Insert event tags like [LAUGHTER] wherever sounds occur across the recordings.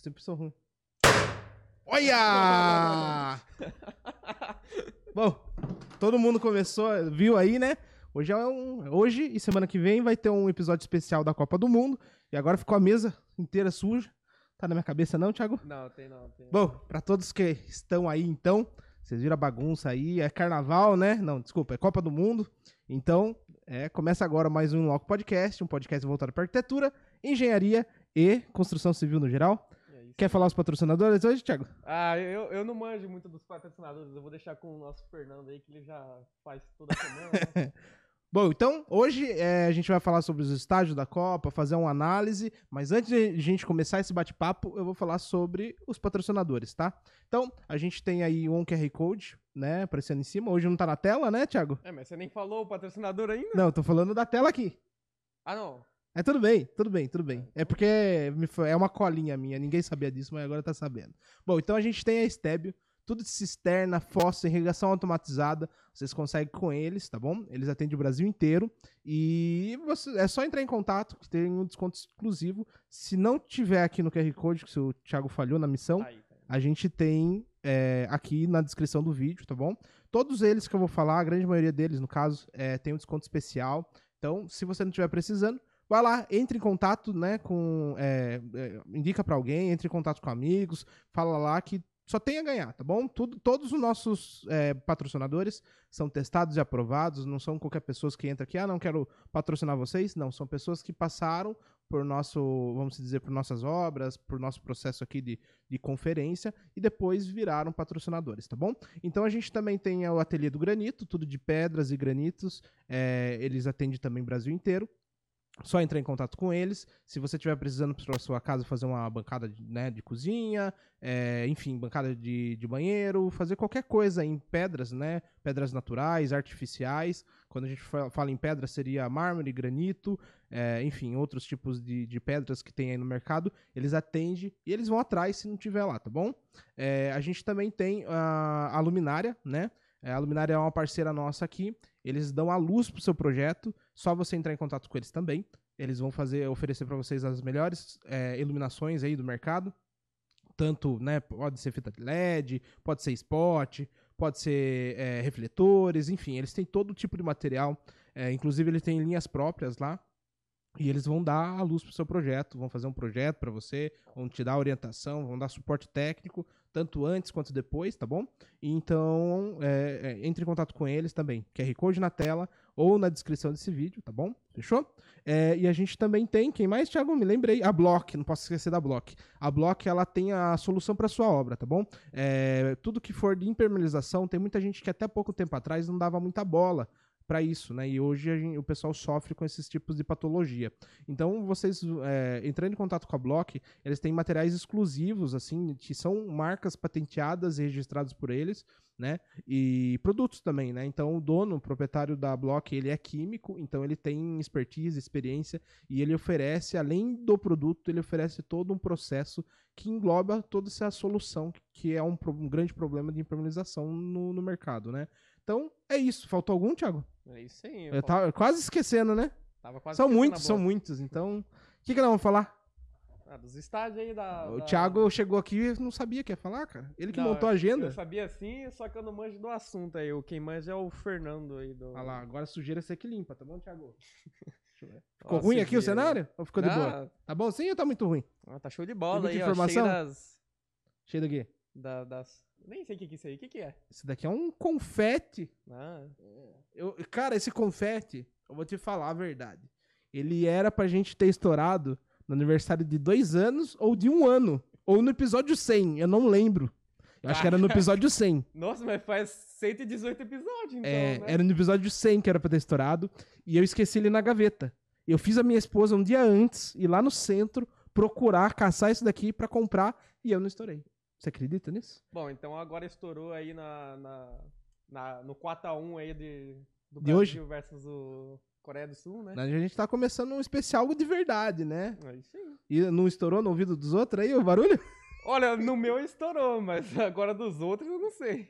sempre sou ruim. Olha! [LAUGHS] Bom, todo mundo começou, viu aí, né? Hoje é um, hoje e semana que vem vai ter um episódio especial da Copa do Mundo. E agora ficou a mesa inteira suja. Tá na minha cabeça não, Thiago? Não, tem não. Tem. Bom, pra todos que estão aí então, vocês viram a bagunça aí, é carnaval, né? Não, desculpa, é Copa do Mundo. Então, é, começa agora mais um Loco Podcast, um podcast voltado para arquitetura, engenharia e construção civil no geral. Quer falar os patrocinadores hoje, Thiago? Ah, eu, eu não manjo muito dos patrocinadores. Eu vou deixar com o nosso Fernando aí, que ele já faz toda semana. né? [LAUGHS] Bom, então hoje é, a gente vai falar sobre os estágios da Copa, fazer uma análise, mas antes de a gente começar esse bate-papo, eu vou falar sobre os patrocinadores, tá? Então, a gente tem aí um QR Code, né, aparecendo em cima. Hoje não tá na tela, né, Thiago? é, mas você nem falou o patrocinador ainda? Não, tô falando da tela aqui. Ah, não. É tudo bem, tudo bem, tudo bem. É porque me foi- é uma colinha minha, ninguém sabia disso, mas agora tá sabendo. Bom, então a gente tem a Estébio, tudo de cisterna, fossa, irrigação automatizada, vocês conseguem com eles, tá bom? Eles atendem o Brasil inteiro e você- é só entrar em contato, que tem um desconto exclusivo. Se não tiver aqui no QR Code, que se o Thiago falhou na missão, Tá aí. a gente tem é, aqui na descrição do vídeo, tá bom? Todos eles que eu vou falar, a grande maioria deles, no caso, é, tem um desconto especial. Então, se você não estiver precisando, vai lá, entre em contato, né, com... é, é, indica pra alguém, entre em contato com amigos, fala lá que só tem a ganhar, tá bom? Tudo, todos os nossos é, patrocinadores são testados e aprovados, não são qualquer pessoas que entra aqui, ah, não quero patrocinar vocês, não, são pessoas que passaram por nosso, vamos dizer, por nossas obras, por nosso processo aqui de, de conferência e depois viraram patrocinadores, tá bom? Então a gente também tem o ateliê do granito, tudo de pedras e granitos, é, eles atendem também o Brasil inteiro. Só entrar em contato com eles. Se você estiver precisando para sua casa fazer uma bancada de, né, de cozinha, é, enfim, bancada de, de banheiro, fazer qualquer coisa em pedras, né? Pedras naturais, artificiais. Quando a gente fa- fala em pedra, seria mármore, granito, é, enfim, outros tipos de, de pedras que tem aí no mercado. Eles atendem e eles vão atrás se não tiver lá, tá bom? É, a gente também tem a, a luminária, né? É, a luminária é uma parceira nossa aqui. Eles dão a luz pro seu projeto. Só você entrar em contato com eles também. Eles vão fazer, oferecer para vocês as melhores é, iluminações aí do mercado. Tanto, né, pode ser fita de LED, pode ser spot, pode ser é, refletores, enfim, eles têm todo tipo de material. É, inclusive, eles têm linhas próprias lá. E eles vão dar a luz pro seu projeto, vão fazer um projeto para você, vão te dar orientação, vão dar suporte técnico, tanto antes quanto depois, tá bom? Então, é, é, entre em contato com eles também. QR Code na tela ou na descrição desse vídeo, tá bom? Fechou? É, e a gente também tem, quem mais, Thiago? Me lembrei, a Block, não posso esquecer da Block. A Block, ela tem a solução para sua obra, tá bom? É, tudo que for de impermeabilização, tem muita gente que até pouco tempo atrás não dava muita bola para isso, né? E hoje gente- o pessoal sofre com esses tipos de patologia. Então, vocês é, entrando em contato com a Block, eles têm materiais exclusivos, assim, que são marcas patenteadas e registradas por eles, né? E produtos também, né? Então, o dono, o proprietário da Block, ele é químico, então ele tem expertise, experiência, e ele oferece, além do produto, ele oferece todo um processo que engloba toda essa solução, que é um, um grande problema de impermeabilização no, no mercado, né? Então, é isso. Faltou algum, Thiago? É isso aí. Eu tava quase esquecendo, né? tava quase são muitos, são muitos. Então, o que, que nós vamos falar? Ah, dos estádios aí da. O da- Thiago chegou aqui e não sabia o que ia falar, cara. Ele que Não, montou a agenda. Eu sabia assim, só que eu não manjo do assunto aí. O quem manja é o Fernando aí do. Olha lá, agora sujeira você que limpa, tá bom, Thiago? [LAUGHS] Eu. Ó, Ficou ruim aqui o sujeira. cenário? Ou ficou de boa? Ah, Tá bom sim ou tá muito ruim? ah, tá show de bola muita aí, ó. informação? Cheio das, Cheio daqui. da- das. Nem sei o que que é isso aí. O que que é? Esse daqui é um confete. Ah, Eu, cara, esse confete, eu vou te falar a verdade. Ele era pra gente ter estourado no aniversário de dois anos ou de um ano. Ou no episódio 100, eu não lembro. Eu acho que era no episódio 100. Nossa, mas faz 118 episódios, então, É, né? Era no episódio 100 que era pra ter estourado. E eu esqueci ele na gaveta. Eu fiz a minha esposa um dia antes ir lá no centro procurar, caçar isso daqui pra comprar e eu não estourei. Você acredita nisso? Bom, então agora estourou aí na, na, na- no 4x1 aí de, do De Brasil hoje? versus o Coreia do Sul, né? A gente tá começando um especial de verdade, né? Aí sim. E não estourou no ouvido dos outros aí o barulho? [LAUGHS] Olha, no meu estourou, mas agora dos outros eu não sei.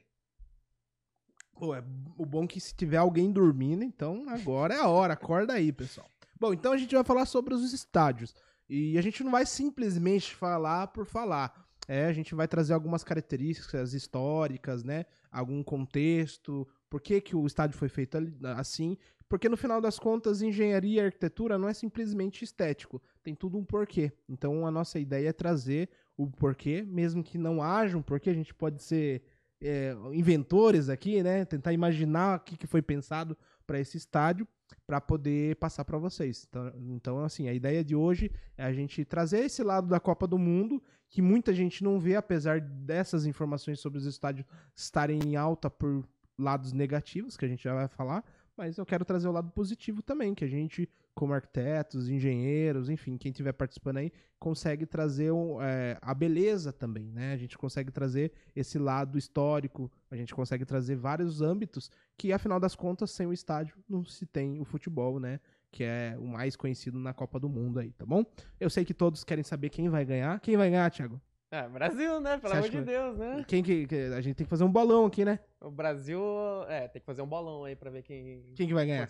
Pô, é o bom que se tiver alguém dormindo, então agora é a hora, acorda aí, pessoal. Bom, então a gente vai falar sobre os estádios. E a gente não vai simplesmente falar por falar. É, a gente vai trazer algumas características históricas, né? Algum contexto, por que, que o estádio foi feito assim. Porque no final das contas, engenharia e arquitetura não é simplesmente estético, tem tudo um porquê. Então a nossa ideia é trazer o porquê, mesmo que não haja um porquê, a gente pode ser é, inventores aqui, né? Tentar imaginar o que, que foi pensado para esse estádio para poder passar para vocês. Então, então, assim, a ideia de hoje é a gente trazer esse lado da Copa do Mundo que muita gente não vê, apesar dessas informações sobre os estádios estarem em alta por lados negativos, que a gente já vai falar, mas eu quero trazer o lado positivo também, que a gente, como arquitetos, engenheiros, enfim, quem estiver participando aí, consegue trazer é, a beleza também, né? A gente consegue trazer esse lado histórico, a gente consegue trazer vários âmbitos que, afinal das contas, sem o estádio não se tem o futebol, né? Que é o mais conhecido na Copa do Mundo aí, tá bom? Eu sei que todos querem saber quem vai ganhar. Quem vai ganhar, Thiago? É, Brasil, né? Pelo amor de Deus, né? Quem que, que, A gente tem que fazer um bolão aqui, né? O Brasil. É, tem que fazer um bolão aí pra ver quem. Quem que vai ganhar?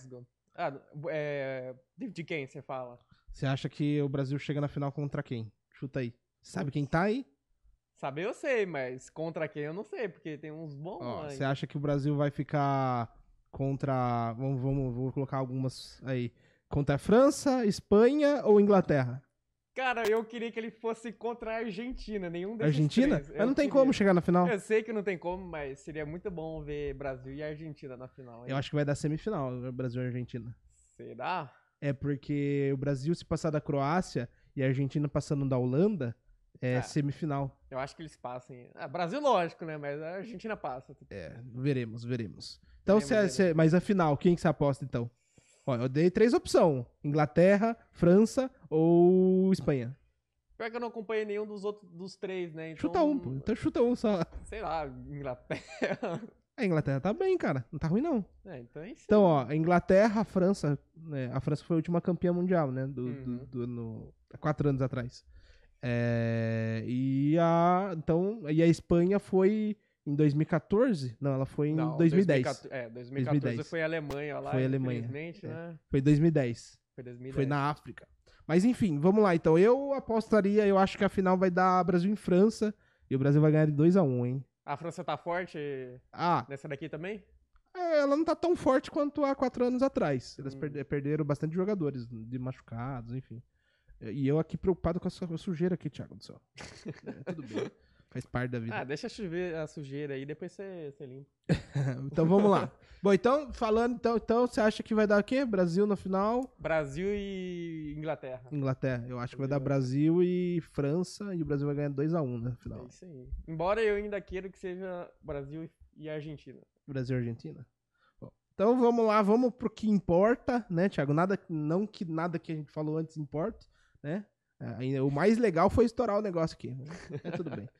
Ah, é. De quem você fala? Você acha que o Brasil chega na final contra quem? Chuta aí. Sabe quem tá aí? Saber eu sei, mas contra quem eu não sei, porque tem uns bons. Você acha que o Brasil vai ficar contra. Vamos, vamos, vou colocar algumas aí. Contra a França, Espanha ou Inglaterra? Cara, eu queria que ele fosse contra a Argentina, nenhum desses Argentina? Três. Mas não tem queria. como chegar na final. Eu sei que não tem como, mas seria muito bom ver Brasil e Argentina na final. Hein? Eu acho que vai dar semifinal, Brasil e Argentina. Será? É porque o Brasil se passar da Croácia e a Argentina passando da Holanda, é, é, semifinal. Eu acho que eles passem. Ah, Brasil, lógico, né? Mas a Argentina passa. É, veremos, veremos. Então, veremos, se, é, se, mas a final, quem que você aposta então? Ó, eu dei três opções: Inglaterra, França ou Espanha. Pior que eu não acompanhei nenhum dos outros dos três, né? Então... Chuta um, pô. Então chuta um só. Sei lá, Inglaterra. A Inglaterra tá bem, cara. Não tá ruim, não. É, então é isso. Então, ó, Inglaterra, França. Né, a França foi a última campeã mundial, né? Do, uhum. do, do no, quatro anos atrás. É, e a. Então. E a Espanha foi em 2014? Não, ela foi em Não, 2010. 2014, é, 2014 2010. foi a Alemanha lá, foi a Alemanha. infelizmente, é. né? Foi 2010. Foi 2010. Foi na África. Mas enfim, vamos lá. Então, eu apostaria, eu acho que a final vai dar Brasil em França e o Brasil vai ganhar de 2x1, hein? A França tá forte ah. nessa daqui também? É, ela não tá tão forte quanto há quatro anos atrás. Eles hum. perderam bastante jogadores, de machucados, enfim. E eu aqui preocupado com a sujeira aqui, Thiago do céu. [LAUGHS] é, tudo bem. Faz parte da vida. Ah, deixa chover a sujeira aí, depois você, você limpa. [LAUGHS] então vamos lá. Bom, então, falando, então, então, você acha que vai dar o quê? Brasil no final? Brasil e Inglaterra. Inglaterra. Eu acho que vai dar Brasil e França, e o Brasil vai ganhar 2x1 um, né, no final. É isso aí. Embora eu ainda queira que seja Brasil e Argentina. Brasil e Argentina? Bom, então vamos lá, vamos pro que importa, né, Thiago? Nada, não que nada que a gente falou antes importe, né? É, o mais legal foi estourar o negócio aqui. É tudo bem. [LAUGHS]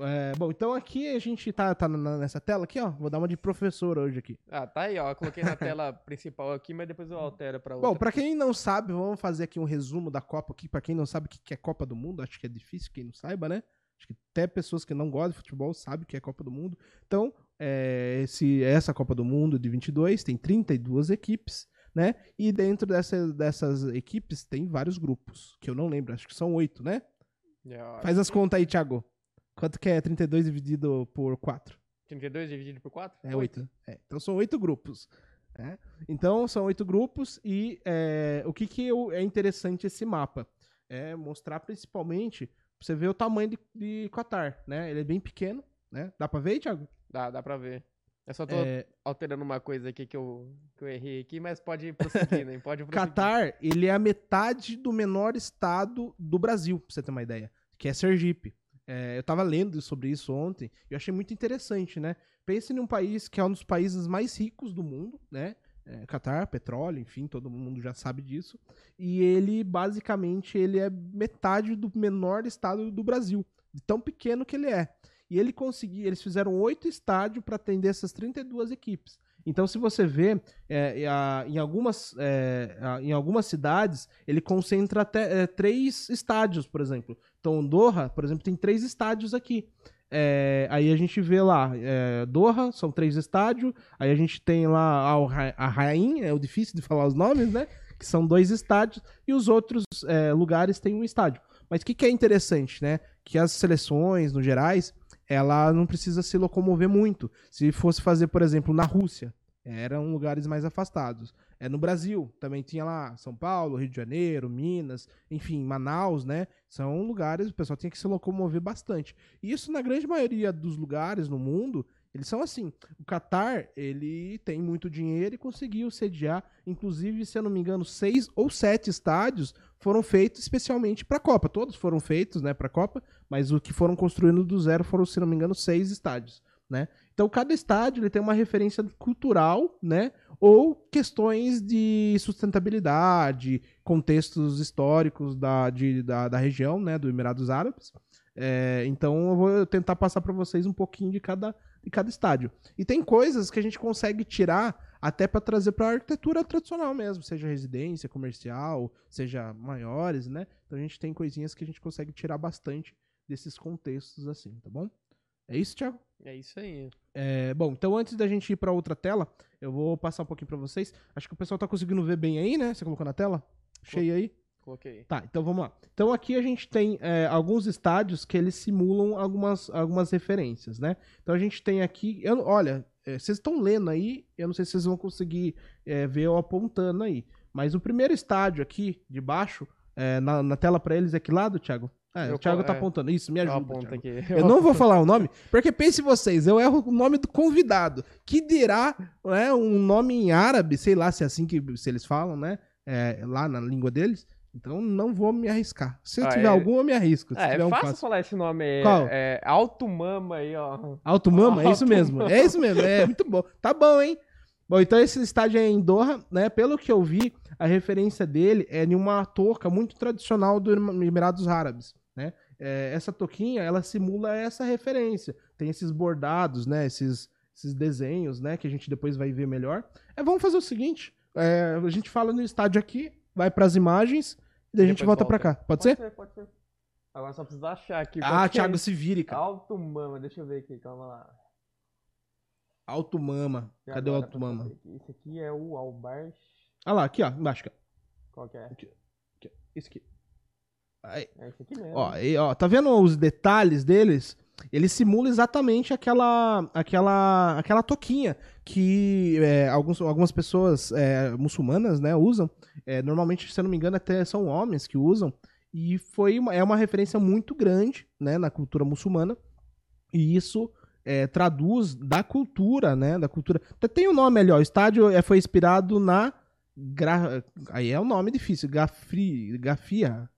É, bom, então aqui a gente tá, tá nessa tela aqui, ó. Vou dar uma de professor hoje aqui. Ah, tá aí, ó. Coloquei na tela [LAUGHS] principal aqui, mas depois eu altero pra outra. Bom, pra quem não sabe, vamos fazer aqui um resumo da Copa aqui. Pra quem não sabe o que é Copa do Mundo, acho que é difícil quem não saiba, né? Acho que até pessoas que não gostam de futebol sabem o que é Copa do Mundo. Então, é, esse, essa Copa do Mundo de 22 tem 32 equipes, né? E dentro dessa, dessas equipes tem vários grupos, que eu não lembro, acho que são oito, né? Yeah, Faz as contas aí, Thiago. Quanto que é 32 dividido por 4? 32 dividido por 4? É 8. É, então são 8 grupos. É. Então são 8 grupos e é, o que, que eu, é interessante esse mapa? É mostrar principalmente pra você ver o tamanho de, de Qatar, né? Ele é bem pequeno, né? Dá pra ver, Thiago? Dá, dá pra ver. Eu só tô é... alterando uma coisa aqui que eu, que eu errei aqui, mas pode prosseguir, né? Pode prosseguir. Qatar, ele é a metade do menor estado do Brasil, pra você ter uma ideia, que é Sergipe. É, eu estava lendo sobre isso ontem e eu achei muito interessante, né? Pense num país que é um dos países mais ricos do mundo, né? É, Qatar, petróleo, enfim, todo mundo já sabe disso. E ele, basicamente, ele é metade do menor estado do Brasil, de tão pequeno que ele é. E ele conseguiu, eles fizeram oito estádios para atender essas 32 equipes. Então, se você vê, é, em, algumas, é, em algumas cidades, ele concentra até é, três estádios, por exemplo. Então, Doha, por exemplo, tem três estádios aqui. É, aí a gente vê lá, é, Doha, são três estádios. Aí a gente tem lá a Rain, é o difícil de falar os nomes, né? que são dois estádios, e os outros é, lugares têm um estádio. Mas o que, que é interessante, né? Que as seleções, no gerais, ela não precisa se locomover muito. Se fosse fazer, por exemplo, na Rússia, eram lugares mais afastados. É no Brasil, também tinha lá São Paulo, Rio de Janeiro, Minas, enfim, Manaus, né? São lugares, o pessoal tinha que se locomover bastante. E isso na grande maioria dos lugares no mundo, eles são assim. O Qatar, ele tem muito dinheiro e conseguiu sediar, inclusive, se eu não me engano, seis ou sete estádios foram feitos especialmente para a Copa. Todos foram feitos, né, para a Copa, mas o que foram construindo do zero foram, se não me engano, seis estádios, né? Então cada estádio ele tem uma referência cultural, né, ou questões de sustentabilidade, contextos históricos da, de, da, da região, né, do Emirados Árabes. É, então eu vou tentar passar para vocês um pouquinho de cada, de cada estádio. E tem coisas que a gente consegue tirar até para trazer para a arquitetura tradicional mesmo, seja residência, comercial, seja maiores, né? Então a gente tem coisinhas que a gente consegue tirar bastante desses contextos assim, tá bom? É isso, Thiago? É isso aí. É, bom, então antes da gente ir para outra tela, eu vou passar um pouquinho para vocês. Acho que o pessoal tá conseguindo ver bem aí, né? Você colocou na tela? Cheio aí? Coloquei. Tá, então vamos lá. Então aqui a gente tem é, alguns estádios que eles simulam algumas, algumas referências, né? Então a gente tem aqui, eu, olha, é, vocês estão lendo aí, eu não sei se vocês vão conseguir é, ver eu apontando aí, mas o primeiro estádio aqui de baixo, é, na, na tela para eles é que lado, Thiago? É, Eu o Thiago tá é. apontando. Isso, me Eu ajuda. aqui. Eu não vou falar o nome, porque pense vocês, eu erro o nome do convidado. Que dirá né, um nome em árabe, sei lá se é assim que se eles falam, né? é, lá na língua deles. Então não vou me arriscar. Se Ah, tiver é- algum, eu me arrisco. Se É, tiver é um fácil fácil. falar esse nome aí. Qual? É Alto Mama aí, ó. Alto Mama, é isso mesmo. É isso mesmo, é muito bom. Tá bom, hein? Bom, então esse estádio é em Doha, né? Pelo que eu vi, a referência dele é em uma touca muito tradicional do Emirados Árabes, né? É, essa touquinha, ela simula essa referência. Tem esses bordados, né? Esses, esses desenhos, né? Que a gente depois vai ver melhor. É, vamos fazer o seguinte: é, a gente fala no estádio aqui, vai pras imagens e daí a gente Depois volta pra cá. Pode, ser? Pode ser. Agora só precisa achar aqui. Ah, qual que é Thiago se vire, cara. Alto Mama, deixa eu ver aqui, calma lá. Alto Mama. E Cadê o Alto Mama? aqui? Esse aqui é o Albar. Ah lá, aqui, ó, embaixo. Cara. Qual que é? Esse aqui. Aí. É esse aqui mesmo. Ó, e, ó, tá vendo os detalhes deles? Ele simula exatamente aquela aquela aquela toquinha que é, alguns, algumas pessoas é, muçulmanas né, usam. É, normalmente, se eu não me engano, até são homens que usam. E foi uma, é uma referência muito grande né, na cultura muçulmana. E isso é, traduz da cultura, né? Da cultura. Até Tem o um nome ali, ó. O estádio é, foi inspirado na. Gra... Aí é um nome difícil. Gafri... Gafia.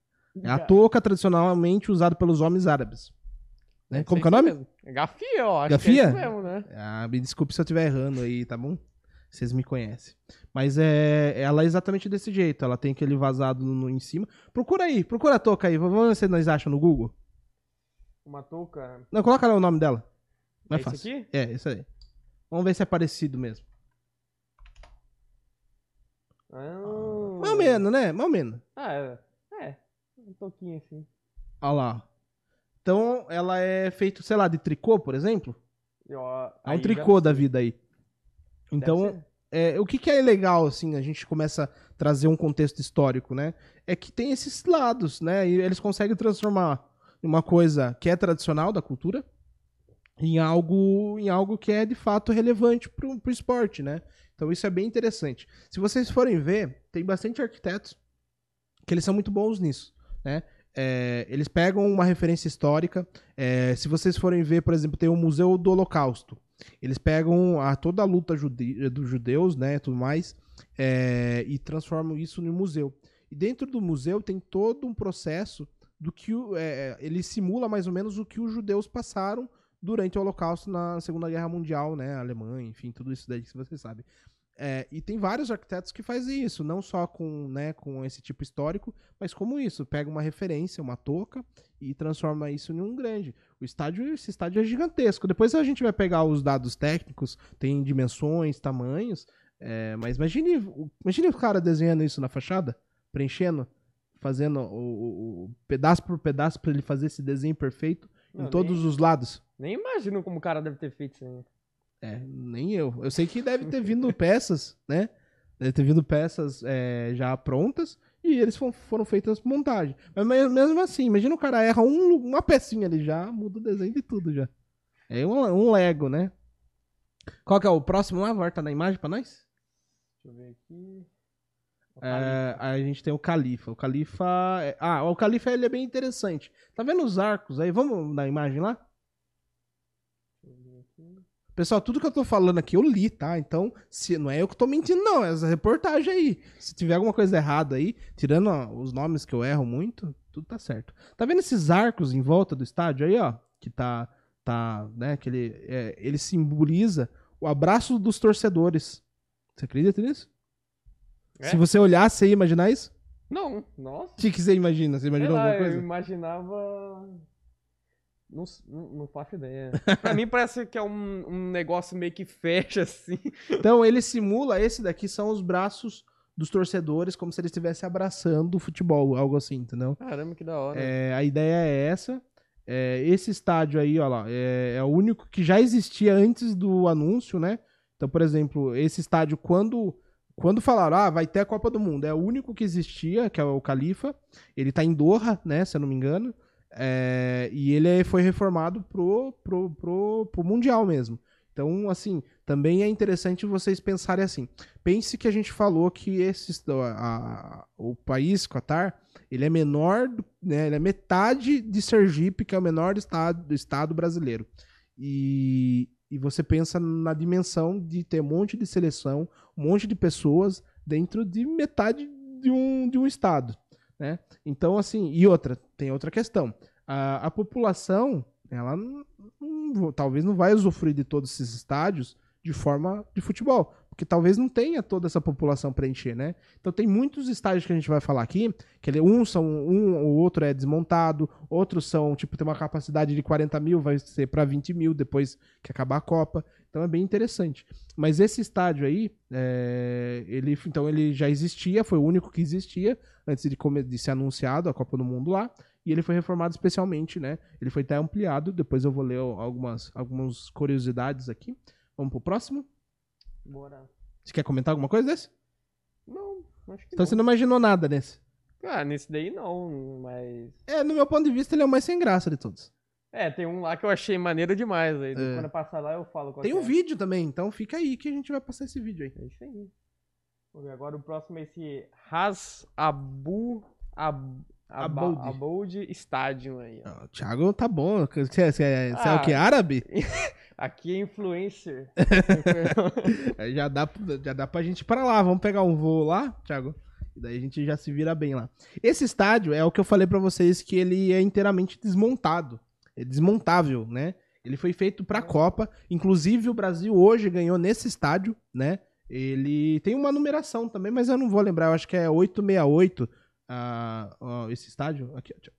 É a touca tradicionalmente usada pelos homens árabes. Né? Como que é o nome? É Gafia, ó. Acho Gafia? que é mesmo, né? Ah, me desculpe se eu estiver errando aí, tá bom? Vocês me conhecem. Mas é, ela é exatamente desse jeito. Ela tem aquele vazado no, em cima. Procura aí, procura a touca aí. Vamos ver se nós acham no Google. Uma touca. Não, coloca lá o nome dela. Não é, É esse fácil. aqui? É, isso aí. Vamos ver se é parecido mesmo. Ah, Mais ou menos, né? Mais ou menos. Ah, é. Um touquinho assim. Olha lá. Então, ela é feito, sei lá, de tricô, por exemplo. E, ó, É um tricô da vida aí. Então, é, o que, que é legal, assim, a gente começa a trazer um contexto histórico, né? É que tem esses lados, né? E eles conseguem transformar uma coisa que é tradicional da cultura em algo, em algo que é de fato relevante pro, pro esporte, né? Então isso é bem interessante. Se vocês forem ver, tem bastante arquitetos que eles são muito bons nisso, né? É, eles pegam uma referência histórica. é, se vocês forem ver, por exemplo, tem o Museu do Holocausto. Eles pegam a, toda a luta jude- dos judeus, né, tudo mais, é, e transformam isso no museu. E dentro do museu tem todo um processo do que o- é, ele simula mais ou menos o que os judeus passaram durante o Holocausto na Segunda Guerra Mundial, né, Alemanha, enfim, tudo isso daí que vocês sabem. É, e tem vários arquitetos que fazem isso, não só com, né, com esse tipo histórico, mas como isso, pega uma referência, uma touca e transforma isso em um grande. O estádio, esse estádio é gigantesco. Depois a gente vai pegar os dados técnicos, tem dimensões, tamanhos, é, mas imagine, imagine o cara desenhando isso na fachada, preenchendo, fazendo o, o- pedaço por pedaço para ele fazer esse desenho perfeito Não, em todos nem, os lados. nem imagino como o cara deve ter feito isso aí. É, nem eu. Eu sei que deve ter vindo [LAUGHS] peças, né? Deve ter vindo peças é, já prontas e eles foram, foram feitas montagem. Mas me- mesmo assim, imagina o cara erra um- uma pecinha ali já, muda o desenho de tudo já. É um, um Lego, né? Qual que é o próximo lá? Volta na imagem pra nós? Deixa eu ver aqui. É, a gente tem o Califa. O Califa. é- Ah, o Califa ele é bem interessante. Tá vendo os arcos aí? Vamos na imagem lá? Deixa eu ver aqui. Pessoal, tudo que eu tô falando aqui eu li, tá? Então, se, não é eu que tô mentindo, não. É essa reportagem aí. Se tiver alguma coisa errada aí, tirando ó, os nomes que eu erro muito, tudo tá certo. Tá vendo esses arcos em volta do estádio aí, ó? Que tá. tá né? Que ele, é, ele simboliza o abraço dos torcedores. Você acredita nisso? É? Se você olhar, você ia imaginar isso? Não, nossa. O que, que você imagina? Você imaginou lá, alguma eu coisa? imaginava. Não, não, não faço ideia. [LAUGHS] pra mim parece que é um, um negócio meio que fecha assim. Então ele simula, esse daqui são os braços dos torcedores, como se eles estivessem abraçando o futebol, algo assim, entendeu? Caramba, que da hora. É, a ideia é essa. É, esse estádio aí, ó lá, é, é o único que já existia antes do anúncio, né? Então, por exemplo, esse estádio, quando, quando falaram, ah, vai ter a Copa do Mundo, é o único que existia, que é o Califa. Ele tá em Doha, né, se eu não me engano. É, e ele foi reformado pro, pro, pro, pro Mundial mesmo. Então, assim, também é interessante vocês pensarem assim. Pense que a gente falou que esse, a- a- o país, Qatar, ele é menor, né, ele é metade de Sergipe, que é o menor estado, do estado brasileiro. E, e você pensa na dimensão de ter um monte de seleção, um monte de pessoas dentro de metade de um, de um estado, né? Então, assim, e outra, tem outra questão. A, a população, ela não- não- talvez não vai usufruir de todos esses estádios de forma de futebol, porque talvez não tenha toda essa população para encher, né? Então tem muitos estádios que a gente vai falar aqui, que ele, um são um, o outro é desmontado, outros são tipo tem uma capacidade de 40 mil, vai ser para 20 mil depois que acabar a Copa. Então é bem interessante. Mas esse estádio aí, é, ele então ele já existia, foi o único que existia antes de, de ser anunciado a Copa do Mundo lá. E ele foi reformado especialmente, né? Ele foi até ampliado. Depois eu vou ler algumas, algumas curiosidades aqui. Vamos pro próximo? Bora. Você quer comentar alguma coisa desse? Não, acho que Então não. você não imaginou nada nesse. Ah, nesse daí não, mas. É, no meu ponto de vista, ele é o mais sem graça de todos. É, tem um lá que eu achei maneiro demais aí. É. Quando eu passar lá eu falo Tem um é. vídeo também, então fica aí que a gente vai passar esse vídeo aí. É isso aí. Vamos ver, agora o próximo é esse Ras Abu Ab, Aboud. Aboud Stadium aí, ó. Ah, O Thiago tá bom. Você é, você é- é Ah. o que? Árabe? [LAUGHS] Aqui é influencer. [LAUGHS] Já dá, já dá pra gente ir pra lá. Vamos pegar um voo lá, Thiago. E daí a gente já se vira bem lá. Esse estádio é o que eu falei pra vocês que ele é inteiramente desmontado. É desmontável, né? Ele foi feito pra Copa. Inclusive o Brasil hoje ganhou nesse estádio, né? Ele tem uma numeração também, mas eu não vou lembrar. Eu acho que é 868 ah, ó, esse estádio. Aqui, ó.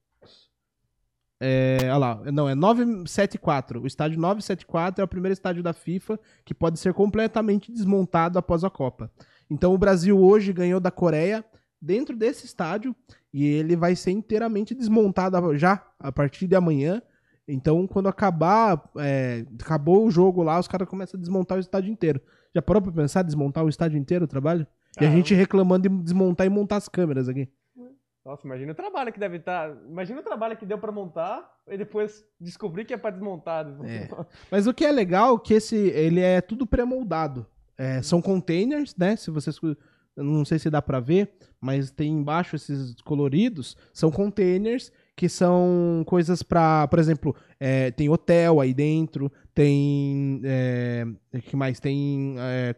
É, olha lá, não, é 974. O estádio 974 é o primeiro estádio da FIFA que pode ser completamente desmontado após a Copa. Então o Brasil hoje ganhou da Coreia dentro desse estádio e ele vai ser inteiramente desmontado já a partir de amanhã. Então, quando acabar, é, acabou o jogo lá, os caras começam a desmontar o estádio inteiro. Já parou pra pensar desmontar o estádio inteiro o trabalho? E a Caramba. gente reclamando de desmontar e montar as câmeras aqui. Nossa, imagina o trabalho que deve estar. Imagina o trabalho que deu pra montar e depois descobrir que é pra desmontar. É. [LAUGHS] Mas o que é legal é que esse, ele é tudo pré-moldado. É, são containers, né? Se vocês. Não sei se dá pra ver, mas tem embaixo esses coloridos. São containers que são coisas pra. Por exemplo, é, tem hotel aí dentro, tem. É, que mais? Tem é,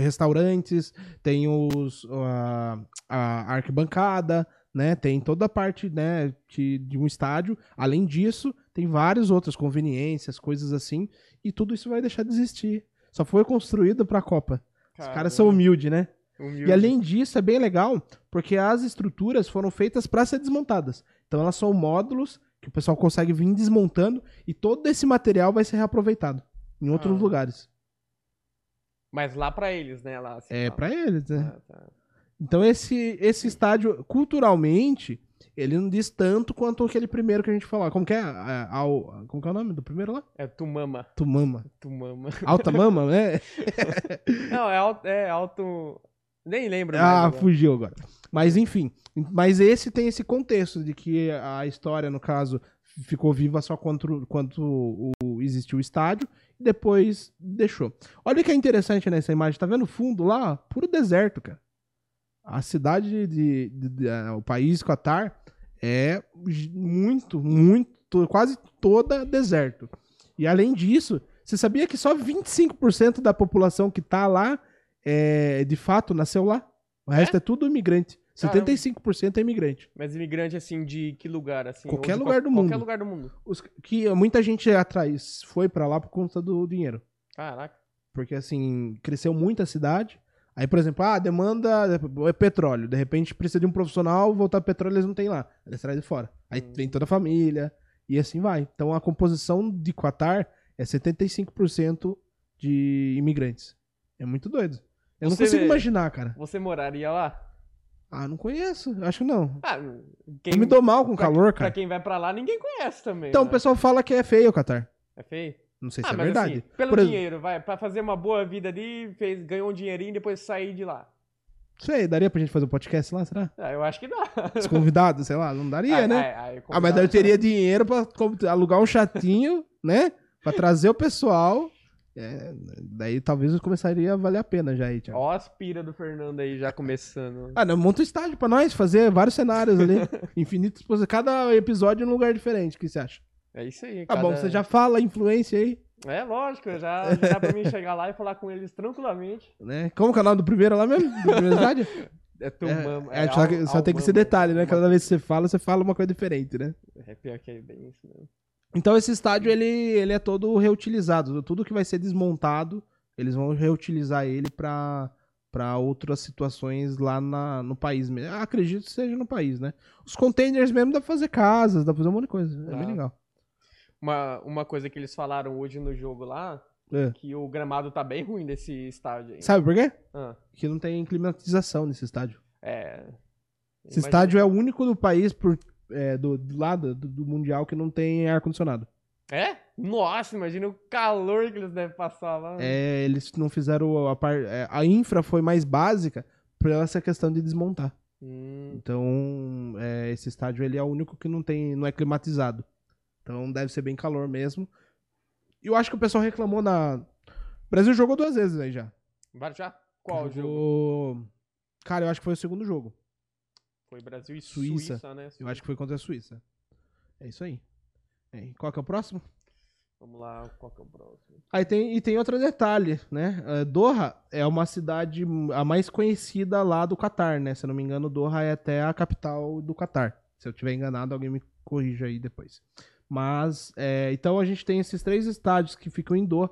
restaurantes, tem os, a, a arquibancada, né? Tem toda a parte né, que, de um estádio. Além disso, tem várias outras conveniências, coisas assim. E tudo isso vai deixar de existir. Só foi construído pra Copa. Os caras são humildes, né? humildes. E além disso, é bem legal, porque as estruturas foram feitas para ser desmontadas. Então elas são módulos que o pessoal consegue vir desmontando e todo esse material vai ser reaproveitado em outros Ah. lugares. Mas lá pra eles, né? Lá, assim, É para eles, né? Ah, tá. Então esse esse estádio culturalmente ele não diz tanto quanto aquele primeiro que a gente falou. Como que é? Al- como que é o nome do primeiro lá? É Tumama. Tumama. Tumama. Alta Mama, né? [LAUGHS] Não, é alto, é alto Nem lembro. Ah, agora. fugiu agora. Mas enfim, mas esse tem esse contexto de que a história, no caso, ficou viva só quando, quando o, o- existiu o estádio e depois deixou. Olha o que é interessante nessa imagem, tá vendo o fundo lá? Puro deserto, cara. A cidade de, de- de- ah, o país Qatar é muito, muito, quase toda deserto. E além disso, você sabia que só 25% da população que tá lá é, de fato nasceu lá? O resto é, tudo imigrante. Caramba. 75% é imigrante. Mas imigrante, assim, de que lugar? Assim, Qualquer lugar do Qualquer mundo. lugar do mundo. Os, que muita gente atrás foi pra lá por conta do dinheiro. Caraca. Porque, assim, cresceu muito a cidade. Aí, por exemplo, ah, demanda é petróleo. De repente precisa de um profissional, voltar petróleo eles não tem lá. Eles trazem de fora. Aí Hum. vem toda a família e assim vai. Então a composição de Qatar é 75% de imigrantes. É muito doido. Eu não Você consigo vê- imaginar, cara. Você moraria lá? Ah, não conheço. Acho que não. Ah, quem, Eu me dou mal com pra- calor, Pra cara. quem vai pra lá, ninguém conhece também. Então, o né? pessoal fala que é feio o Qatar. É feio? Não sei se ah, é mas verdade. assim, pelo Por exemplo, dinheiro, vai, pra fazer uma boa vida ali, fez, ganhou um dinheirinho e depois sair de lá. sei, daria pra gente fazer um podcast lá, será? Ah, eu acho que dá. Os convidados, sei lá, não daria, Ai, né? ai, Ah, mas daí eu teria dinheiro pra alugar um chatinho, né? Pra trazer o pessoal. É, daí talvez eu começaria a valer a pena já aí, Thiago. Ó as pira do Fernando aí já começando. Ah, não, monta um estádio pra nós, fazer vários cenários ali. [LAUGHS] infinitos, cada episódio em um lugar diferente. O que você acha? É isso aí. Tá cada- bom, você já fala a influência aí, É lógico, já, já dá pra mim chegar lá e falar com eles tranquilamente. né? Como que é o nome do primeiro lá mesmo? Do primeiro estádio? [LAUGHS] É tu É, mama. é, só, só tem que ser detalhe, né? Cada vez que você fala, você fala uma coisa diferente, né? É pior que é bem isso mesmo. Então esse estádio ele, ele é todo reutilizado. Tudo que vai ser desmontado, eles vão reutilizar ele para para outras situações lá na, no país mesmo. Ah, Acredito que seja no país, né? Os containers mesmo dá pra fazer casas, dá pra fazer um monte de coisa. É Dá. bem legal. Uma, uma coisa que eles falaram hoje no jogo lá, É. que o gramado tá bem ruim desse estádio aí. Sabe por quê? Ah, Que não tem climatização nesse estádio. é. Esse Imagina- estádio é o único do país por, é, do, do lado do, do Mundial que não tem ar-condicionado. É? Nossa, imagina o calor que eles devem passar lá. É, eles não fizeram a par, é, a infra foi mais básica por essa questão de desmontar. Hum, Então, é, esse estádio ele é o único que não tem, não é climatizado. Então deve ser bem calor mesmo. E eu acho que o pessoal reclamou na. O Brasil jogou duas vezes aí já. já? Qual jogo? jogou... Cara, eu acho que foi o segundo jogo. Foi Brasil e Suíça. Suíça, né? Eu acho que foi contra a Suíça. É isso aí. É, qual que é o próximo? Vamos lá, qual que é o próximo? Aí tem, e tem outro detalhe, né? É, Doha é uma cidade a mais conhecida lá do Catar, né? Se eu não me engano, Doha é até a capital do Catar. Se eu tiver enganado, alguém me corrija aí depois. Mas, é, então a gente tem esses três estádios que ficam em Doha.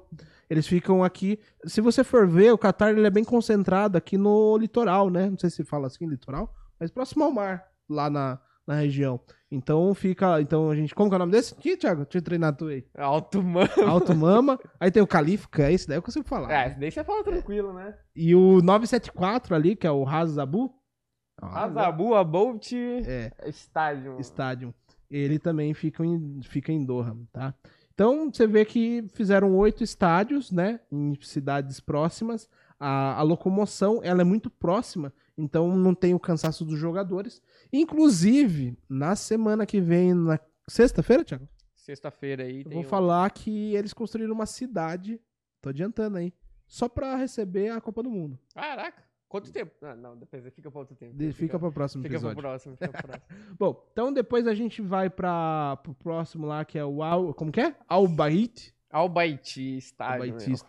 Eles ficam aqui. Se você for ver, o Catar ele é bem concentrado aqui no litoral, né? Não sei se fala assim, litoral, mas próximo ao mar, lá na, na região. Então fica. Então a gente. Como que é o nome desse? Aqui, Thiago? Deixa eu treinar tu aí. Alto Mano. Alto Mama. Aí tem o Califa, que é esse daí eu consigo falar. É, né? esse daí você fala tranquilo, né? E o 974 ali, que é o Hazabu. Azabu, a Bolt É, Stadium. Stadium. Ele também fica em, fica em Doha, tá? Então você vê que fizeram oito estádios, né? Em cidades próximas. A, a locomoção ela é muito próxima, então não tem o cansaço dos jogadores. Inclusive, na semana que vem, na sexta-feira, Thiago, Sexta-feira aí eu vou o- falar que eles construíram uma cidade. Tô adiantando aí. Só pra receber a Copa do Mundo. Caraca, quanto tempo? Ah, não, depois fica pra outro tempo. Fica para o próximo Fica pro episódio. próximo, fica pro próximo. [LAUGHS] Bom, então depois a gente vai para pro próximo lá, que é o Al... Como que é? Al-Bait. Albaiti Stadium.